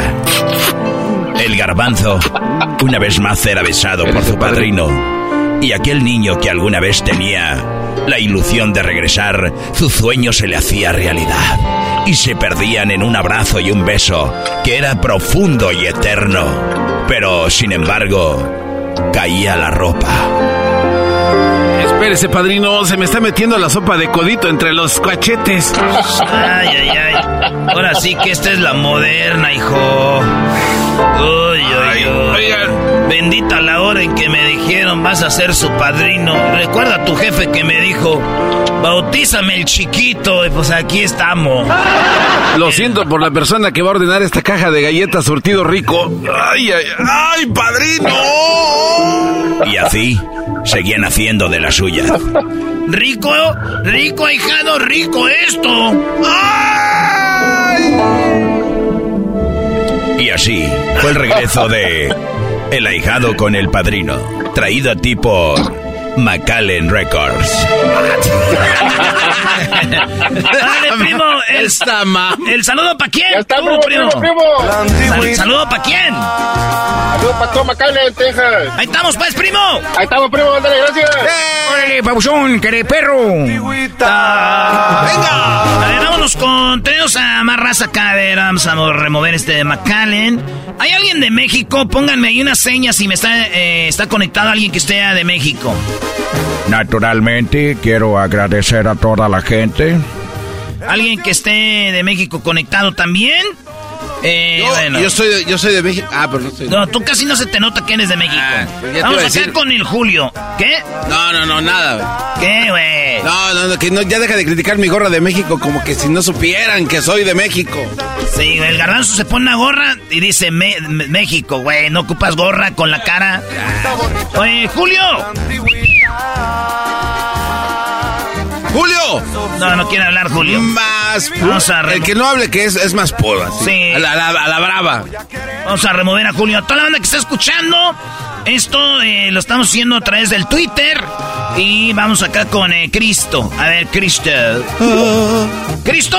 El garbanzo una vez más era besado por su padrino. Y aquel niño que alguna vez tenía la ilusión de regresar, su sueño se le hacía realidad. Y se perdían en un abrazo y un beso que era profundo y eterno. Pero, sin embargo, caía la ropa. Espérese, padrino, se me está metiendo la sopa de codito entre los cachetes. Ay, ay, ay. Ahora sí que esta es la moderna, hijo. Uy, uy, uy. Bendita la hora en que me dijeron vas a ser su padrino. Recuerda a tu jefe que me dijo, bautízame el chiquito. Y pues aquí estamos. Lo siento por la persona que va a ordenar esta caja de galletas surtido rico. Ay, ay, ay, padrino. Y así, seguían haciendo de la suya. [LAUGHS] Rico, rico, ahijado, rico esto. ¡Ay! Y así fue el regreso de El ahijado con el padrino, traído a ti por Macallen Records. Dale, primo. El, el saludo para quién. Ya está, Tú, primo, primo, primo. Sal- saludo para quién. Saludos para todo McAllen, Texas. Ahí estamos, pues, primo. Ahí estamos, primo. Ándale, gracias. ¡Órale, pabuchón, queré perro! ¡Venga! A ver, vámonos con... Tenemos a más raza acá. A ver, vamos a remover este de McAllen. ¿Hay alguien de México? Pónganme ahí una seña si me está, eh, está conectado alguien que esté de México. Naturalmente, quiero agradecer a toda la gente. ¿Alguien que esté de México conectado también? Eh, Yo, bueno. yo soy de, yo soy de México. Ah, pero no soy de No, tú casi no se te nota que eres de México. pues ya te Vamos a acá con el Julio. ¿Qué? No, no, no, nada, ¿Qué, güey? No, no, no, que no, ya deja de criticar mi gorra de México como que si no supieran que soy de México. Sí, el garbanzo se pone una gorra y dice Me- Me- México, güey. No ocupas gorra con la cara. Oye, Julio. ¡Julio! No, no quiere hablar, Julio. Más. Vamos a El que no hable que es, es más poda. Sí. A la, a la- a la brava. Vamos a remover a Julio. A toda la banda que está escuchando, esto eh, lo estamos haciendo a través del Twitter. Y vamos acá con eh, Cristo. A ver, Cristo. ¡Cristo!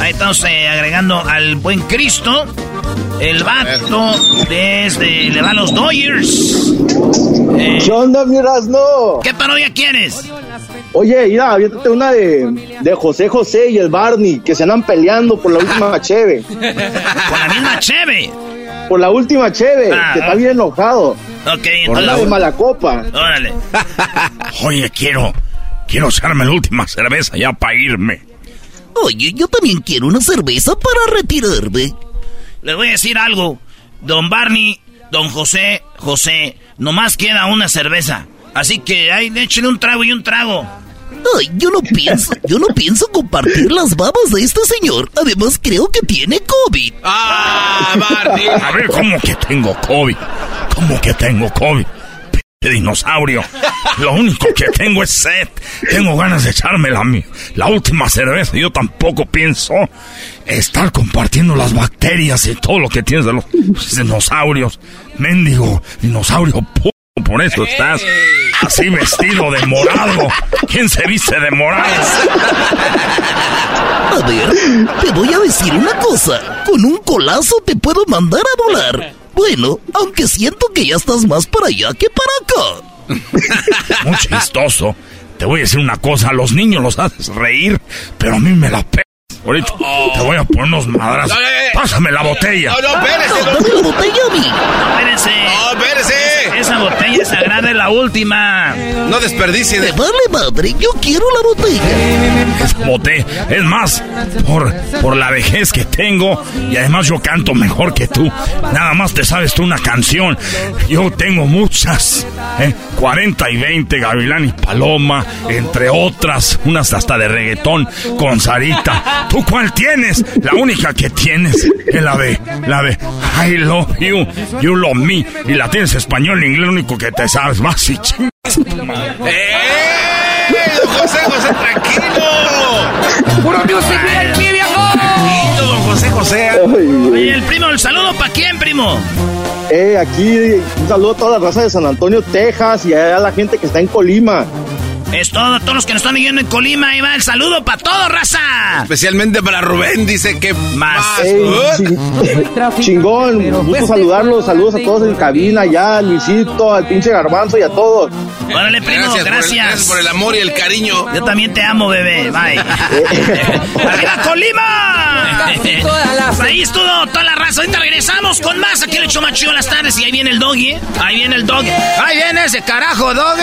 Ahí estamos eh, agregando al buen Cristo. El vato desde le va a los Dodgers. Eh, ¿Qué onda, mi Erasmo? ¿Qué parodia quieres? Oye, mira, aviéntate una de, de José José y el Barney, que se andan peleando por la última [LAUGHS] cheve. Por la misma cheve. Por la última cheve, Ah, que está bien enojado. Ok, Por la de entonces. mala copa. Órale. [LAUGHS] Oye, quiero. Quiero echarme la última cerveza ya para irme. Oye, yo también quiero una cerveza para retirarme. Les voy a decir algo. Don Barney, don José, José, nomás queda una cerveza. Así que ahí échenle un trago y un trago. Ay, yo no pienso, yo no pienso compartir las babas de este señor. Además, creo que tiene COVID. ¡Ah, Barney! A ver, ¿cómo que tengo COVID? ¿Cómo que tengo COVID? P dinosaurio. Lo único que tengo es sed. Tengo ganas de echarme la, la última cerveza. Yo tampoco pienso estar compartiendo las bacterias y todo lo que tienes de los dinosaurios. Mendigo, dinosaurio por eso estás así vestido de morado. ¿Quién se viste de morado? A ver, te voy a decir una cosa. Con un colazo te puedo mandar a volar. Bueno, aunque siento que ya estás más para allá que para acá. Muy chistoso. Te voy a decir una cosa, a los niños los haces reír, pero a mí me la pe... Ahorita te voy a poner unos madrazos. Pásame la botella. No, no, espérese. No, dame la botella a mí. No, espérese. Botella sagrada es la última. No desperdicie de... vale madre, yo quiero la botella. Esa botella. Es más, por, por la vejez que tengo, y además yo canto mejor que tú. Nada más te sabes tú una canción. Yo tengo muchas. ¿eh? 40 y 20, Gavilán y Paloma, entre otras, unas hasta de reggaetón con Sarita. ¿Tú cuál tienes? La única que tienes es la de, la de I love you, you love me. Y la tienes español inglés, único que te sabes. Más y chingas. ¡Eh! Don José, José, tranquilo. ¡Puro music VIP, viejo! Tranquilo, don José, José. Oye, el primo, el saludo para quién, primo. Eh, aquí un saludo a toda la raza de San Antonio, Texas y a la gente que está en Colima. Es todo, todos los que nos están viendo en Colima, ahí va el saludo para todo, raza. Especialmente para Rubén, dice que más. Ey, ¿Uh? ching- chingón, gusto saludarlos, saludos a todos en cabina, ya, Luisito, al pinche Garbanzo y a todos. Órale, primo, Gracias, gracias. Por el, gracias por el amor y el cariño. Yo también te amo, bebé. Bye. [LAUGHS] ¡Arriba, Colima! Pues ahí estuvo toda la raza. Ahorita regresamos con más. Aquí el hecho más chido las tardes. Y ahí viene el doggy. ¿eh? Ahí viene el doggy. Ahí viene ese carajo, doggy.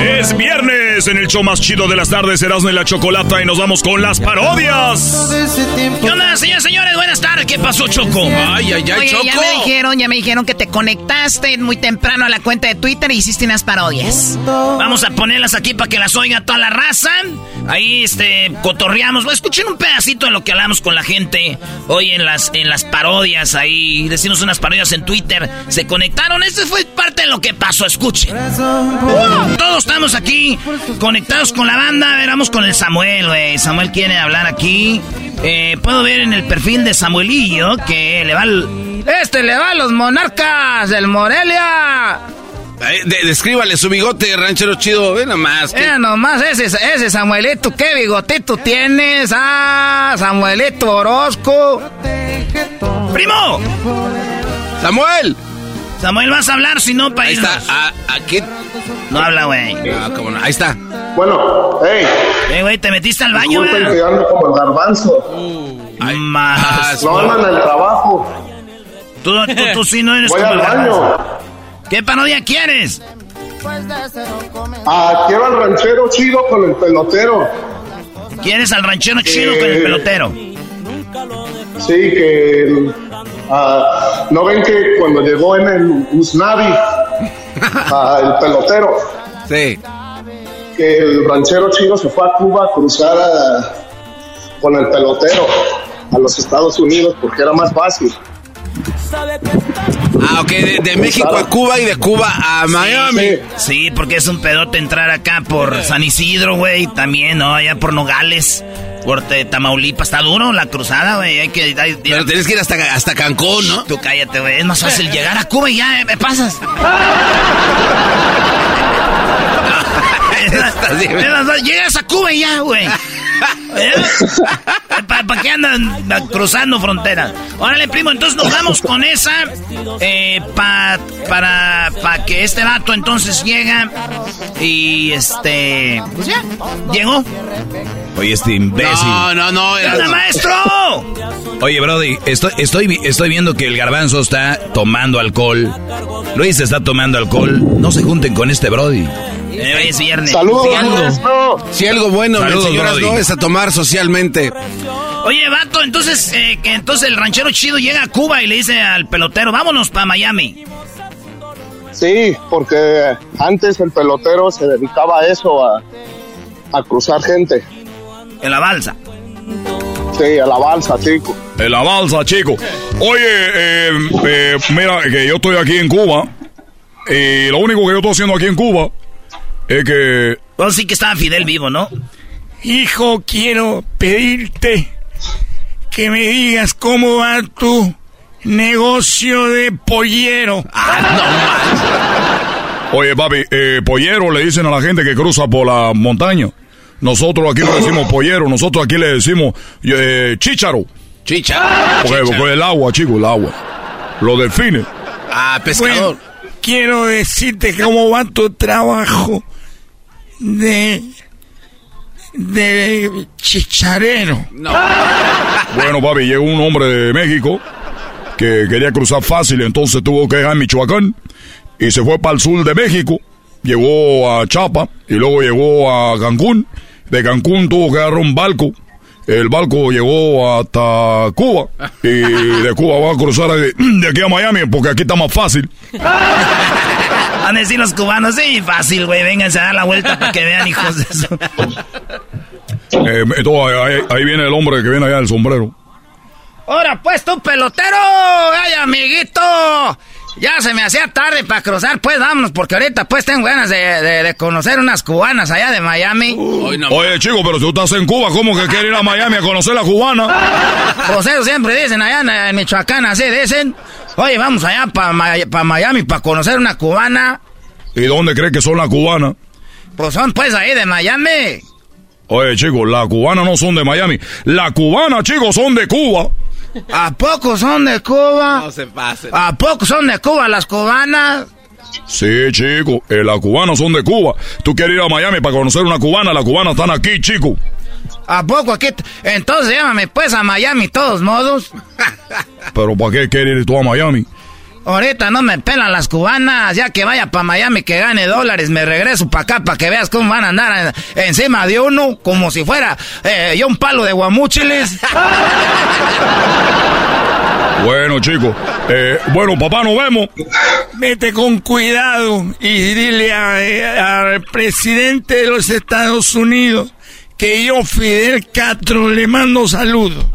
Es viernes en el show más chido de las tardes, Erasmo y la Chocolata, y nos vamos con las parodias. ¿Qué onda, señores, señores? Buenas tardes. ¿Qué pasó, Choco? Ay, ay, ay, Oye, Choco. Ya me dijeron, ya me dijeron que te conectaste muy temprano a la cuenta de Twitter y hiciste unas parodias. Vamos a ponerlas aquí para que las oiga toda la raza. Ahí, este, cotorreamos. Bueno, escuchen un pedacito de lo que hablamos con la gente hoy en las, en las parodias. Ahí decimos unas parodias en Twitter. Se conectaron. Esto fue parte de lo que pasó. Escuchen. Uh, todos estamos aquí conectados con la banda. A ver, vamos con el Samuel, güey. Samuel quiere hablar aquí. Eh, puedo ver en el perfil de Samuelillo que le va al... Este le va a los monarcas del Morelia. De- descríbale su bigote, ranchero chido. Ve nomás. que- nomás, ese, ese Samuelito, qué bigotito tienes. Ah, Samuelito Orozco. ¡Primo! ¡Samuel! Samuel, vas a hablar, si no, para Ahí está. Ah, aquí. No habla, güey. Ah, cómo no. Ahí está. Bueno, hey. Eh, güey, te metiste al baño, Disculpen güey. que ando como el garbanzo. Más. No andan el trabajo. Tú, tú, tú sí no eres Voy como al el baño. garbanzo. ¿Qué parodia quieres? Ah, quiero al ranchero chido con el pelotero. ¿Quieres al ranchero chido Eh. con el pelotero? Sí, que. Ah, ¿No ven que cuando llegó en el Usnavi, [LAUGHS] ah, el pelotero? Sí. Que el ranchero chido se fue a Cuba a cruzar a- con el pelotero a los Estados Unidos porque era más fácil. Ah, ok. De, de México a Cuba y de Cuba a Miami. Sí, porque es un pedote entrar acá por San Isidro, güey. También, ¿no? Allá por Nogales. Por Tamaulipas. Está duro la cruzada, güey. Hay que... hay- Pero tienes que ir hasta, hasta Cancún, ¿no? Tú cállate, güey. Es más fácil llegar a Cuba y ya eh, me pasas. [LAUGHS] Estás bien. Es más fácil, Llegas a Cuba y ya, güey. ¿Para qué andan cruzando fronteras? Órale, primo, entonces nos vamos con esa. eh, pa- para, para que este vato entonces llega. Y este. Pues ya, llegó. Oye, este imbécil. No, no, no. ¿Qué onda, maestro? Oye, Brody, estoy, estoy, estoy viendo que el garbanzo está tomando alcohol. Luis está tomando alcohol. No se junten con este Brody. Eh, es viernes. Saludos, Si algo, si algo bueno me Saludos, Brody. no es a tomar socialmente. Oye, vato, entonces, eh, que entonces el ranchero chido llega a Cuba y le dice al pelotero, vámonos para Miami. Sí, porque antes el pelotero se dedicaba a eso, a, a cruzar gente. En la balsa. Sí, a la balsa, chico. En la balsa, chico. Oye, eh, eh, mira, que yo estoy aquí en Cuba. Y lo único que yo estoy haciendo aquí en Cuba es que. Vos sí que estaba Fidel vivo, ¿no? Hijo, quiero pedirte que me digas cómo va tu negocio de pollero. Oye, papi, eh, pollero le dicen a la gente que cruza por la montaña. Nosotros aquí le decimos pollero, nosotros aquí le decimos eh, chícharo. Chicha. Porque, el agua, chico, el agua. Lo define. Ah, pescador. Bueno, quiero decirte cómo va tu trabajo de de chicharero. No. Bueno, papi, llegó un hombre de México que quería cruzar fácil, entonces tuvo que dejar Michoacán y se fue para el sur de México. Llegó a Chapa y luego llegó a Cancún. De Cancún tuvo que agarrar un barco. El barco llegó hasta Cuba y de Cuba va a cruzar de, [CLEARS THROAT] de aquí a Miami porque aquí está más fácil. [LAUGHS] Van a decir los cubanos, sí, fácil, güey, vénganse a dar la vuelta para que vean, hijos de eso. [LAUGHS] Eh, entonces, ahí, ahí viene el hombre que viene allá del sombrero. Ahora pues tú, pelotero, ay, amiguito. Ya se me hacía tarde para cruzar, pues vámonos, porque ahorita pues tengo ganas de, de- de conocer unas cubanas allá de Miami. Oye, chico, pero si tú estás en Cuba, ¿cómo que quieres ir a Miami a conocer la cubana? [LAUGHS] Pues eso siempre dicen allá en, en Michoacán, así dicen. Oye, vamos allá para Miami para conocer una cubana. ¿Y dónde crees que son las cubanas? Pues son pues ahí de Miami. Oye, chicos, las cubanas no son de Miami. Las cubanas, chicos, son de Cuba. ¿A poco son de Cuba? No se pasen. ¿A poco son de Cuba las cubanas? Sí, chicos, eh, las cubanas son de Cuba. Tú quieres ir a Miami para conocer una cubana, las cubanas están aquí, chico. ¿A poco aquí? Entonces llámame pues a Miami, todos modos. Pero ¿para qué quieres ir tú a Miami? Ahorita no me pelan las cubanas, ya que vaya para Miami que gane dólares, me regreso para acá para que veas cómo van a andar encima de uno, como si fuera eh, yo un palo de guamúchiles. [LAUGHS] Bueno, chicos. Eh, bueno, papá, nos vemos. Vete con cuidado y dile eh, al presidente de los Estados Unidos que yo, Fidel Castro, le mando saludos.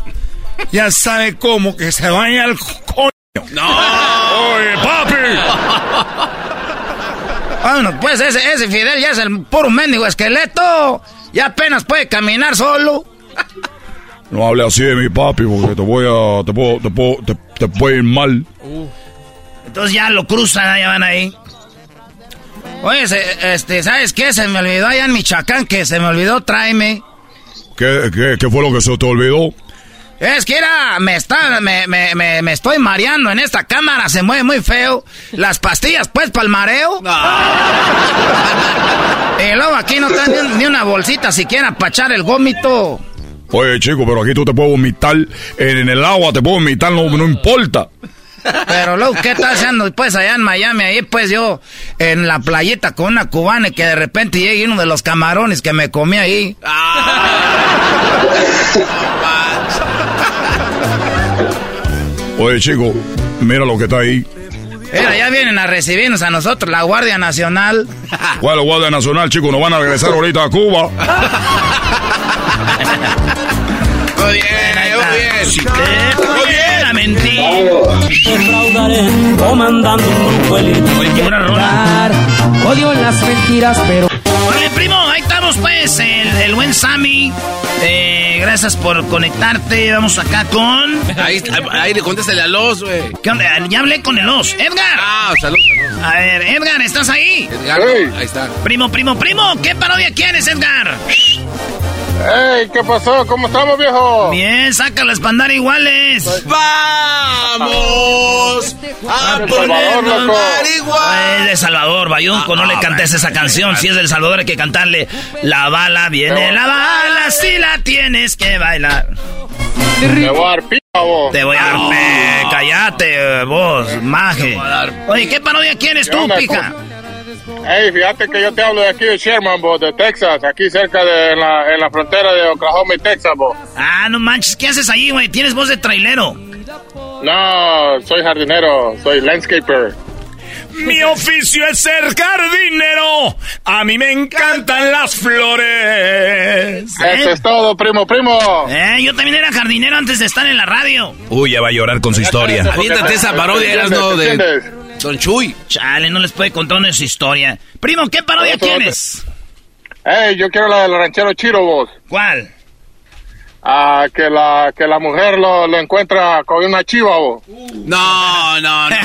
Ya sabe cómo, que se vaya al coño. ¡No! ¡Oye, papi! Bueno, pues ese, ese Fidel ya es el puro mendigo esqueleto. Ya apenas puede caminar solo. No hable así de mi papi porque te voy a. te puedo. te puedo. te, puede ir mal. Entonces ya lo cruzan, ya van ahí. Oye, este, ¿sabes qué? Se me olvidó allá en Michoacán que se me olvidó, tráeme. ¿Qué, qué, qué fue lo que se te olvidó? Es que era, me está, me, me, me, estoy mareando en esta cámara, se mueve muy feo. Las pastillas, pues, para el mareo. [LAUGHS] y luego aquí no está ni, una bolsita siquiera para echar el gómito. Oye, chico, pero aquí tú te puedes vomitar en, el agua, te puedo vomitar, no, no importa. Pero luego, ¿qué estás haciendo? Pues allá en Miami, ahí pues yo en la playita con una cubana y que de repente llegue uno de los camarones que me comí ahí. [LAUGHS] Oye, chico, mira lo que está ahí. Mira, ya vienen a recibirnos a nosotros, la Guardia Nacional. [LAUGHS] ¿Cuál la Guardia Nacional, chico? Nos van a regresar ahorita a Cuba. [LAUGHS] Muy bien, muy bien. Muy bien mentir. comandando un grupo Oye, qué buena rola. Odio las mentiras, pero... Vale, primo, ahí estamos pues, el, el buen Sammy. Eh, gracias por conectarte. Vamos acá con. Ahí, ahí contéstale a los, güey. ¿Qué onda? Ya hablé con el os. Edgar. Ah, salud, salud. A ver, Edgar, ¿estás ahí? Edgar, ahí está. Primo, primo, primo, ¿qué parodia quieres, Edgar? ¡Ey! ¿Qué pasó? ¿Cómo estamos, viejo? Bien, saca las pandar iguales. ¡Vamos! A ponernos marihuana. Es de Salvador, Bayunco, no le cantes esa canción. Si es del Salvador, hay que cantarle La bala viene, la bala, si la tienes que bailar. Te voy a dar pija, vos. Te voy a dar Cállate, vos, maje. Oye, ¿qué parodia quieres tú, pija? Hey, fíjate que yo te hablo de aquí de Sherman, bo, de Texas, aquí cerca de la, en la frontera de Oklahoma y Texas, bo. Ah, no manches, ¿qué haces ahí, güey? Tienes voz de trailero. No, soy jardinero, soy landscaper. Mi oficio es ser jardinero. A mí me encantan las flores. Eso es todo, primo, primo. Eh, yo también era jardinero antes de estar en la radio. Uy, ya va a llorar con su historia. Aviéntate esa parodia, eras no de Don Chuy. Chale, no les puede contar una su historia. Primo, ¿qué parodia tienes? Eh, yo quiero la del ranchero Chiro, vos. ¿Cuál? Ah, que la, que la mujer lo, lo encuentra con una chiva, vos. No, no, no.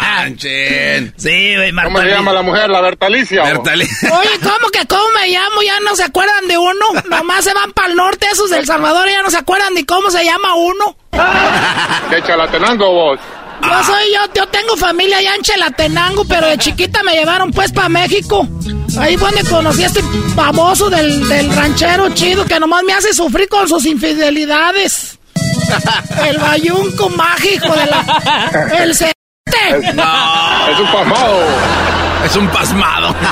manchen. [LAUGHS] sí, güey, ¿Cómo se llama la mujer? La Bertalicia. Bertalicia. [LAUGHS] Oye, ¿cómo que cómo me llamo? Ya no se acuerdan de uno. Nomás se van para el norte esos del Salvador y ya no se acuerdan ni cómo se llama uno. ¿Qué chalatenango, vos? Yo soy yo, yo tengo familia allá en Chelatenango, pero de chiquita me llevaron pues para México. Ahí fue donde conocí a este baboso del, del ranchero chido que nomás me hace sufrir con sus infidelidades. El bayunco mágico de la... El c... No, es un pasmado. Es un pasmado. [LAUGHS]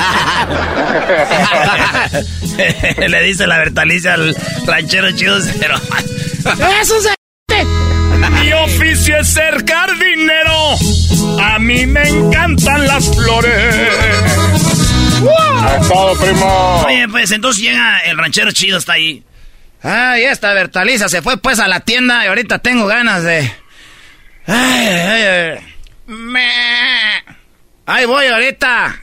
[LAUGHS] Le dice la Bertalicia al ranchero chido, pero... Es un. Mi oficio es ser jardinero. A mí me encantan las flores. todo, primo. Oye, pues entonces llega el ranchero chido, está ahí. Ay, esta Bertaliza se fue pues a la tienda y ahorita tengo ganas de. Ay, ay, ay. Me... Ahí voy ahorita.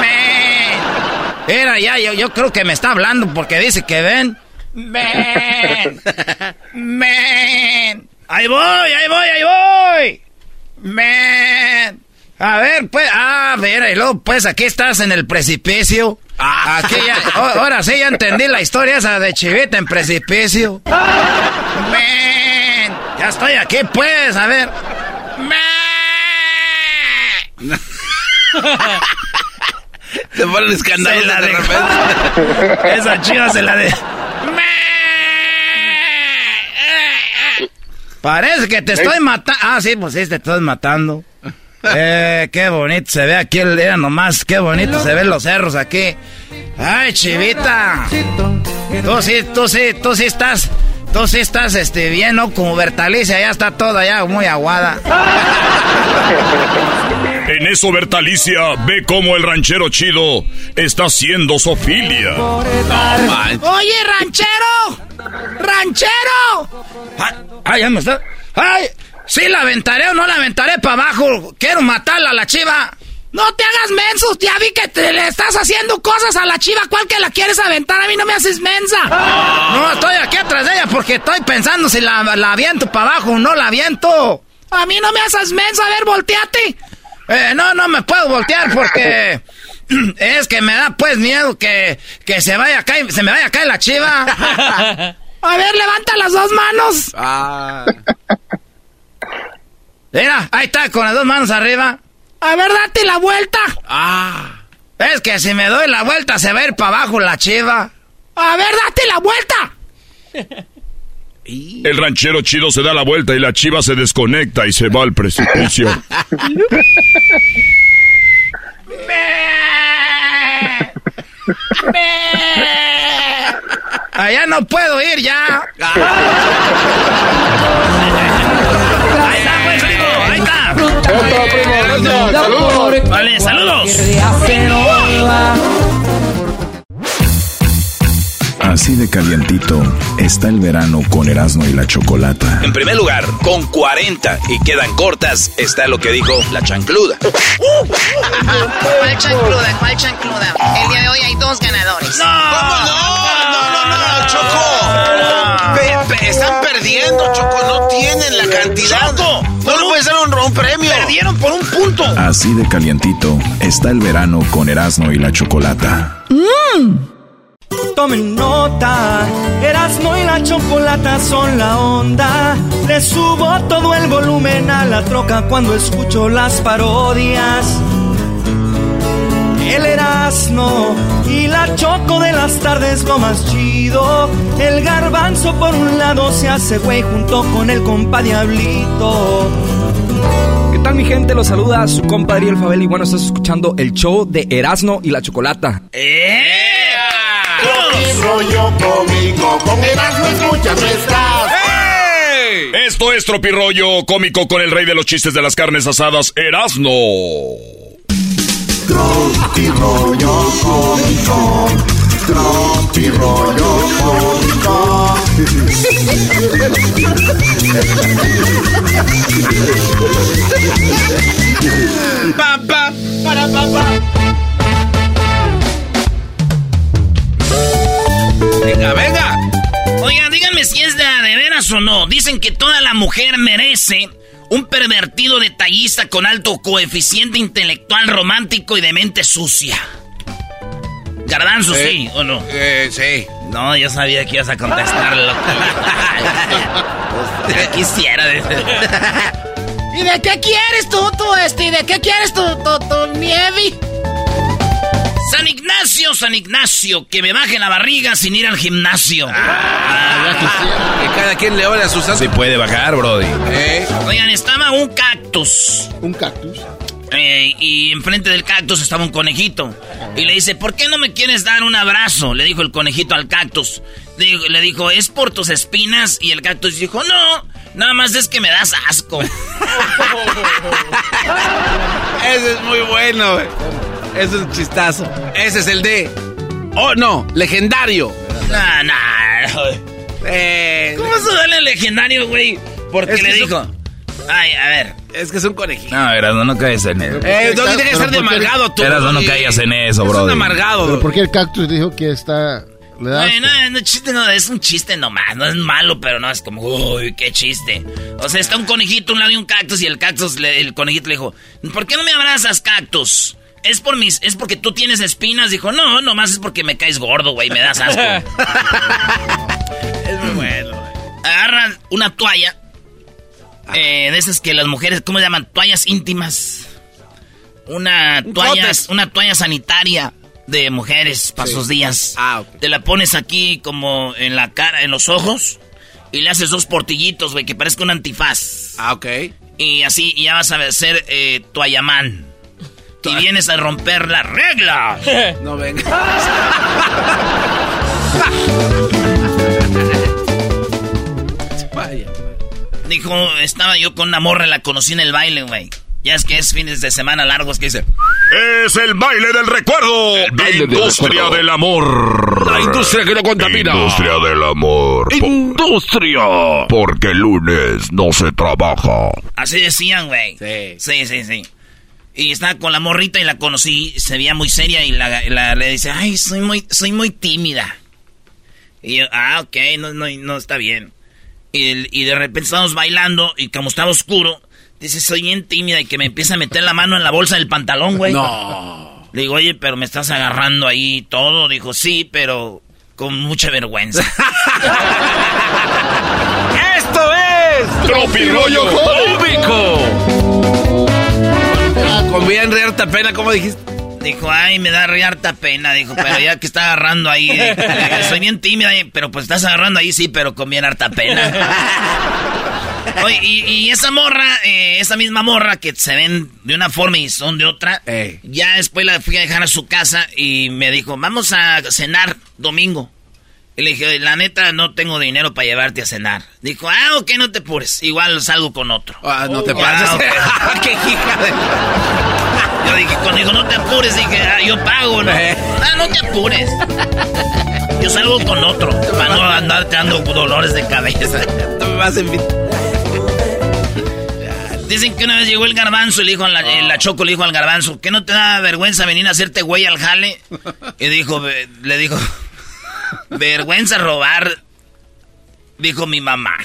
Me... Era ya, yo, yo creo que me está hablando porque dice que ven. Men. Men. Ahí voy, ahí voy, ahí voy. Men. A ver, pues, ah, a ver, y luego, pues, aquí estás en el precipicio. Ah. Aquí ya, ahora sí ya entendí la historia esa de Chivita en precipicio. Men. Ya estoy aquí, pues, a ver. Men. [LAUGHS] Se ponen escandalosos de, repente. Esa chiva se la de... Parece que te estoy matando. Ah, sí, pues sí, te estoy matando. [LAUGHS] Eh, qué bonito se ve aquí el día nomás, qué bonito se ven los cerros aquí. Ay, chivita. Tú sí, tú sí, tú sí estás, tú sí estás este, bien, ¿no? Como Bertalicia, ya está toda ya muy aguada. En eso Bertalicia ve cómo el ranchero chido está haciendo sofilia. Oye, ranchero, ranchero. Ay, ay, ya me está. Ay, sí la aventaré o no la aventaré para abajo. Quiero matarla a la chiva. No te hagas menso, ya vi que te le estás haciendo cosas a la chiva. ¿Cuál que la quieres aventar? A mí no me haces mensa. No, estoy aquí atrás de ella porque estoy pensando si la, la aviento para abajo o no la aviento. A mí no me haces mensa, a ver, volteate. Eh, no, no me puedo voltear porque [CLEARS THROAT] es que me da pues miedo que, que se vaya a caer, se me vaya a caer la chiva. [LAUGHS] A ver, levanta las dos manos. Ah. Mira, ahí está, con las dos manos arriba. A ver, date la vuelta. Ah. Es que si me doy la vuelta se va a ir para abajo la chiva. A ver, date la vuelta. [LAUGHS] El ranchero chido se da la vuelta y la chiva se desconecta y se va al precipicio. [LAUGHS] Allá no puedo ir ya. Ahí está, pues, primo. Ahí está. Saludos. Vale, saludos. Así de calientito está el verano con Erasmo y la Chocolata. En primer lugar, con 40 y quedan cortas, está lo que dijo la chancluda. [LAUGHS] ¿Cuál chancluda? ¿Cuál chancluda? El día de hoy hay dos ganadores. ¿Cómo no? No, no, no, Choco. Pe- pe- están perdiendo, Choco. No tienen la cantidad. Choco, no le puedes dar un, un premio. Perdieron por un punto. Así de calientito está el verano con Erasmo y la Chocolata. Tomen nota, Erasmo y la chocolata son la onda. Le subo todo el volumen a la troca cuando escucho las parodias. El Erasmo y la choco de las tardes lo más chido. El garbanzo por un lado se hace güey junto con el compa Diablito. ¿Qué tal mi gente? Los saluda su compadre El Fabel y bueno, estás escuchando el show de Erasmo y la Chocolata. rollo cómico, con Erasmo escuchas no estás. Esto es Tropirollo cómico con el rey de los chistes de las carnes asadas, Erasno. Tropirollo cómico, tropirollo cómico. Papá, para papá. Venga, venga. Oigan, díganme si es de, de veras o no. Dicen que toda la mujer merece un pervertido detallista con alto coeficiente intelectual romántico y de mente sucia. Garbanzo, Eh, sí o no? Eh, sí. No, yo sabía que ibas a contestarlo. [LAUGHS] Ya quisiera. ¿Y de qué quieres tú, tú, este? ¿De qué quieres tú, tú, tú, nieve? San Ignacio, San Ignacio, que me baje la barriga sin ir al gimnasio. Que cada quien le ore a sus Sí puede bajar, Brody. Eh. Oigan, estaba un cactus. ¿Un cactus? Eh, y enfrente del cactus estaba un conejito. Y le dice, ¿por qué no me quieres dar un abrazo? Le dijo el conejito al cactus. Digo- Le dijo, ¿es por tus espinas? Y el cactus dijo, no, nada más es que me das asco. [LAUGHS] Ese es muy bueno, güey. Ese es un chistazo. Ese es el de. Oh, no, legendario. Nah, nah. Eh, ¿Cómo se duele el legendario, güey? Porque Es que le son- dijo, ay, a ver. Es que es un conejito. No, Erasmo, no caigas en eso. Eh, no tiene que ser de amargado tú. Erasmo, no caigas en eso, Es un amargado. ¿Pero por qué el cactus dijo que está... Le da Ay, no, no, chiste no, es un chiste nomás, no es malo, pero no es como, uy, qué chiste. O sea, está un conejito a un lado de un cactus y el cactus, le- el conejito le dijo, ¿por qué no me abrazas, cactus? Es por mis, es porque tú tienes espinas. Dijo, no, nomás es porque me caes gordo, güey, me das asco. [LAUGHS] Es muy bueno. Agarran una toalla, eh, de esas que las mujeres, ¿cómo se llaman? Toallas íntimas. Una toalla, una toalla sanitaria de mujeres para Sí. sus días. Ah, ok. Te la pones aquí como en la cara, en los ojos. Y le haces dos portillitos, güey, que parezca un antifaz. Ah, ok. Y así ya vas a ser eh, tu ayamán. Y vienes a romper la regla. [LAUGHS] No venga. Dijo, estaba yo con una morra, la conocí en el baile, güey. Ya es que es fines de semana largos que dice. Es el baile del recuerdo. baile del industria recuerdo. del amor. La industria que no contamina. Industria del amor. Industria. Porque el lunes no se trabaja. Así decían, güey. Sí. Sí, sí, sí. Y estaba con la morrita y la conocí, se veía muy seria y la, la- le dice, ay, soy muy, soy muy tímida. Y yo, ah, ok, no, no, no está bien. Y de repente estamos bailando y como estaba oscuro, dice, soy bien tímida y que me empieza a meter la mano en la bolsa del pantalón, güey. No. Le digo, oye, pero me estás agarrando ahí todo. Dijo, sí, pero con mucha vergüenza. [LAUGHS] ¡Esto es! Tropirollo Cómico! Con bien re harta pena, ¿cómo dijiste? Dijo, ay, me da re harta pena. Dijo, pero ya que está agarrando ahí. eh, soy bien tímida, eh, pero pues estás agarrando ahí, sí, pero con bien harta pena. [LAUGHS] Oye, y, y esa morra, eh, esa misma morra que se ven de una forma y son de otra, ya después la fui a dejar a su casa y me dijo, vamos a cenar domingo. Y le dije, la neta, no tengo dinero para llevarte a cenar. Dijo, ah, ok, no te apures. Igual salgo con otro. Ah, no te Ah, pases. ok. [LAUGHS] ¡Qué hija de... Yo dije, cuando dijo, no te apures, dije, ah, yo pago, ¿no? Ah, no te apures. Yo salgo con otro, para no andarte dando dolores de cabeza. [LAUGHS] No me vas a invitar. Dicen que una vez llegó el garbanzo y le dijo a la, eh, la Choco le dijo al garbanzo, ¿que no te da vergüenza venir a hacerte güey al jale? Y dijo, le dijo, vergüenza robar, dijo mi mamá.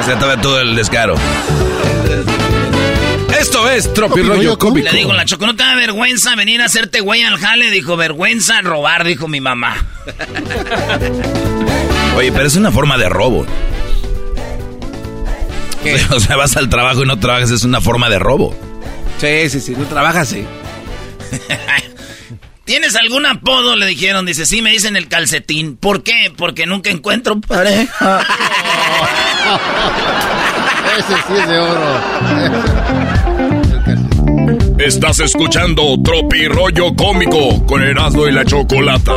O sea, todavía todo el descaro. Esto es Tropirollo Cómico. Le digo, la Choco, ¿no te da vergüenza venir a hacerte güey al jale? Dijo, vergüenza robar, dijo mi mamá. Oye, pero es una forma de robo. [LAUGHS] O sea, vas al trabajo y no trabajas, es una forma de robo. Sí, sí, sí, no trabajas, sí. [LAUGHS] ¿Tienes algún apodo? Le dijeron. Dice, sí, me dicen el calcetín. ¿Por qué? Porque nunca encuentro pareja. [LAUGHS] Ese sí es de oro. Estás escuchando Tropirollo Cómico con Erasmo y la Chocolata.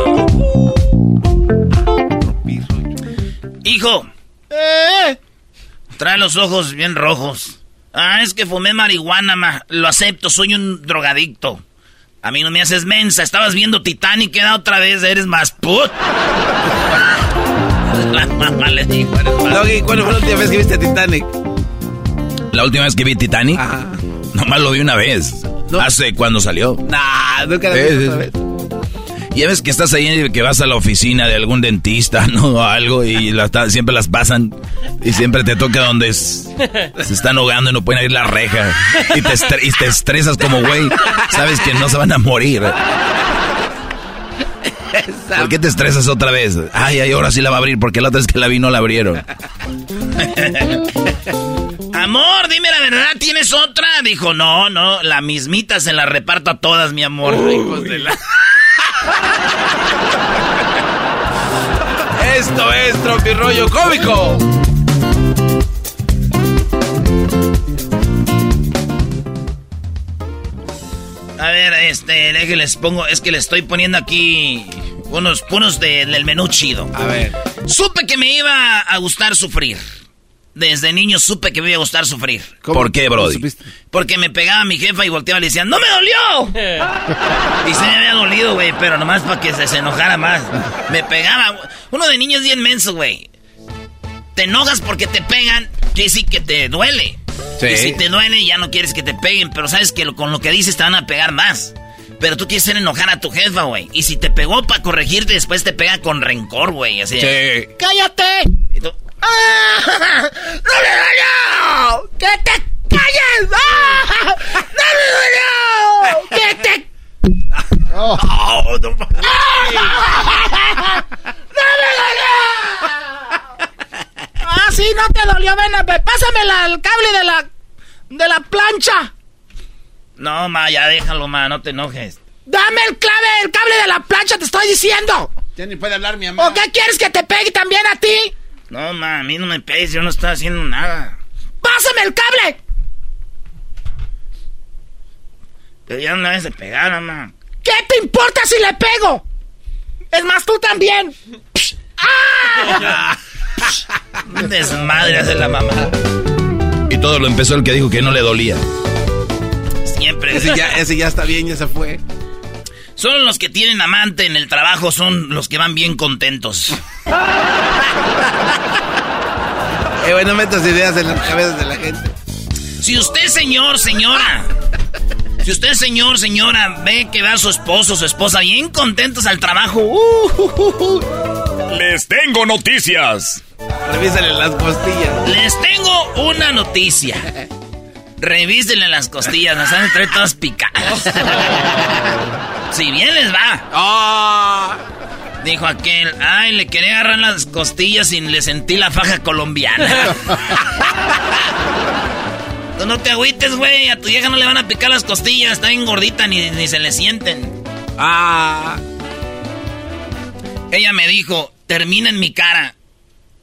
Hijo. Trae los ojos bien rojos. Ah, es que fumé marihuana, ma. Lo acepto, soy un drogadicto. A mí no me haces mensa. Estabas viendo Titanic, queda otra vez, eres más put. La [LAUGHS] mamá le dijo, eres más Doggy, ¿cuándo fue la última vez que viste Titanic? La última vez que vi Titanic, nomás lo vi una vez. Hace cuando salió. Nah, nunca la Sí, vi otra vez. Y ya ves que estás ahí, que vas a la oficina de algún dentista, [LAUGHS] ¿no? O algo, y la- siempre las pasan. Y siempre te toca donde es- se están ahogando y no pueden abrir la reja. Y te, estre- y te estresas como güey. Sabes que no se van a morir. ¿Por qué te estresas otra vez? Ay, ay, ahora sí la va a abrir, porque la otra vez que la vi no la abrieron. [LAUGHS] Amor, dime la verdad, ¿tienes otra? Dijo, no, no, la mismita se la reparto a todas, mi amor. Hijos de la- Esto es Tropirollo Cómico. A ver, este, déjenles pongo, es que le estoy poniendo aquí unos, unos de- del menú chido. A ver. Supe que me iba a gustar sufrir. Desde niño supe que me iba a gustar sufrir. ¿Por qué, Brody? Porque me pegaba mi jefa y volteaba y le decía, ¡No me dolió! [LAUGHS] y se me había dolido, güey, pero nomás para que se, se enojara más. Me pegaba. Uno de niños es bien menso, güey. Te enojas porque te pegan, quiere decir que te duele. Sí. Y si te duele, ya no quieres que te peguen, pero sabes que lo- con lo que dices te van a pegar más. Pero tú quieres hacer enojar a tu jefa, güey. Y si te pegó para corregirte, después te pega con rencor, güey. Así. Sí. ¡Cállate! Y tú, ¡Ah! ¡No me dolió! ¡Que te calles! ¡Ah! ¡No me dolió! ¡Que te... Oh. ¡Oh, no ma- ¡No me dolió! Ah, sí, no te dolió, ven, ve, pásame la- el cable de la... de la plancha. No, ma, ya déjalo, ma, no te enojes. Dame el clave, el cable de la plancha, te estoy diciendo. Ya ni puede hablar mi amor. ¿O qué quieres que te pegue también a ti? No, ma, a mí no me pegues, yo no estoy haciendo nada. ¡Pásame el cable! Pero ya no vez de pegar, mamá. ¿Qué te importa si le pego? Es más, tú también. ¡Ah! Desmadre hace la mamá. Y todo lo empezó el que dijo que no le dolía. Siempre. Ese ya, ese ya está bien, ya se fue. Son los que tienen amante en el trabajo, son los que van bien contentos. [LAUGHS] eh, bueno, metas ideas en las cabezas de la gente. Si usted, señor, señora, si usted, señor, señora, ve que va a su esposo, su esposa bien contentos al trabajo, uh, les tengo noticias. Revísenle las costillas. Les tengo una noticia. [LAUGHS] Revísenle las costillas, nos han entre todas picadas. [LAUGHS] si bien les va. Ah. Dijo aquel, ay, le quería agarrar las costillas y le sentí la faja colombiana. [LAUGHS] Tú no te agüites, güey. A tu vieja no le van a picar las costillas. Está bien gordita, ni, ni se le sienten. Ah. Ella me dijo, termina en mi cara.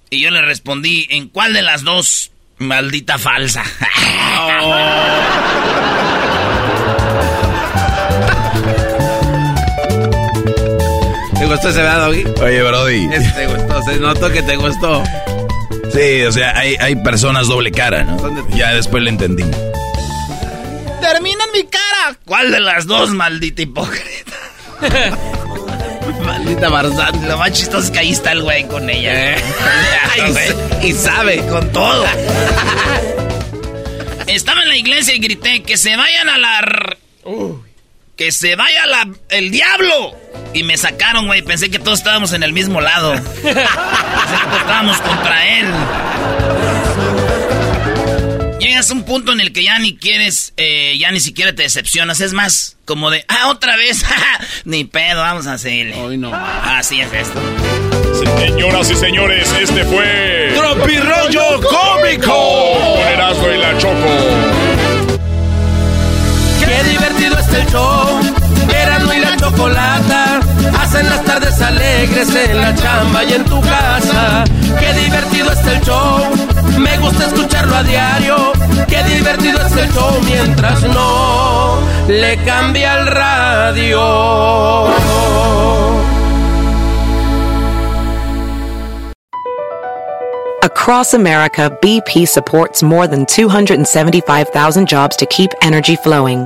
Y yo le respondí, ¿en cuál de las dos? Maldita falsa. [LAUGHS] ¿Te gustó ese verdad, Doggy? Oye, Brody. Ese te gustó, se notó que te gustó. Sí, o sea, hay, hay personas doble cara, ¿no? Ya después le entendí. ¡Termina en mi cara! ¿Cuál de las dos, maldita hipócrita? [LAUGHS] Maldita Barzán. Lo más chistoso es que ahí está el güey con ella. [LAUGHS] y, y sabe. Con todo. [LAUGHS] Estaba en la iglesia y grité que se vayan a la... Que se vaya la... el diablo. Y me sacaron, güey. Pensé que todos estábamos en el mismo lado. [LAUGHS] Pensé que estábamos contra él. Llegas a un punto en el que ya ni quieres, eh, ya ni siquiera te decepcionas. Es más, como de, ah, otra vez. [LAUGHS] ni pedo, vamos a hacerle. Hoy no. Así es esto. Señoras y señores, este fue... ¡Tropirollo Cómico! Con Erasmo y la Choco. Qué divertido es el show. Erasmo y la chocolata. Hacen las tardes alegres en la chamba y en tu casa. Qué divertido es el show. Me gusta escucharlo a diario. Qué divertido es el show mientras no le cambia el radio. Across America, BP supports more than 275,000 jobs to keep energy flowing.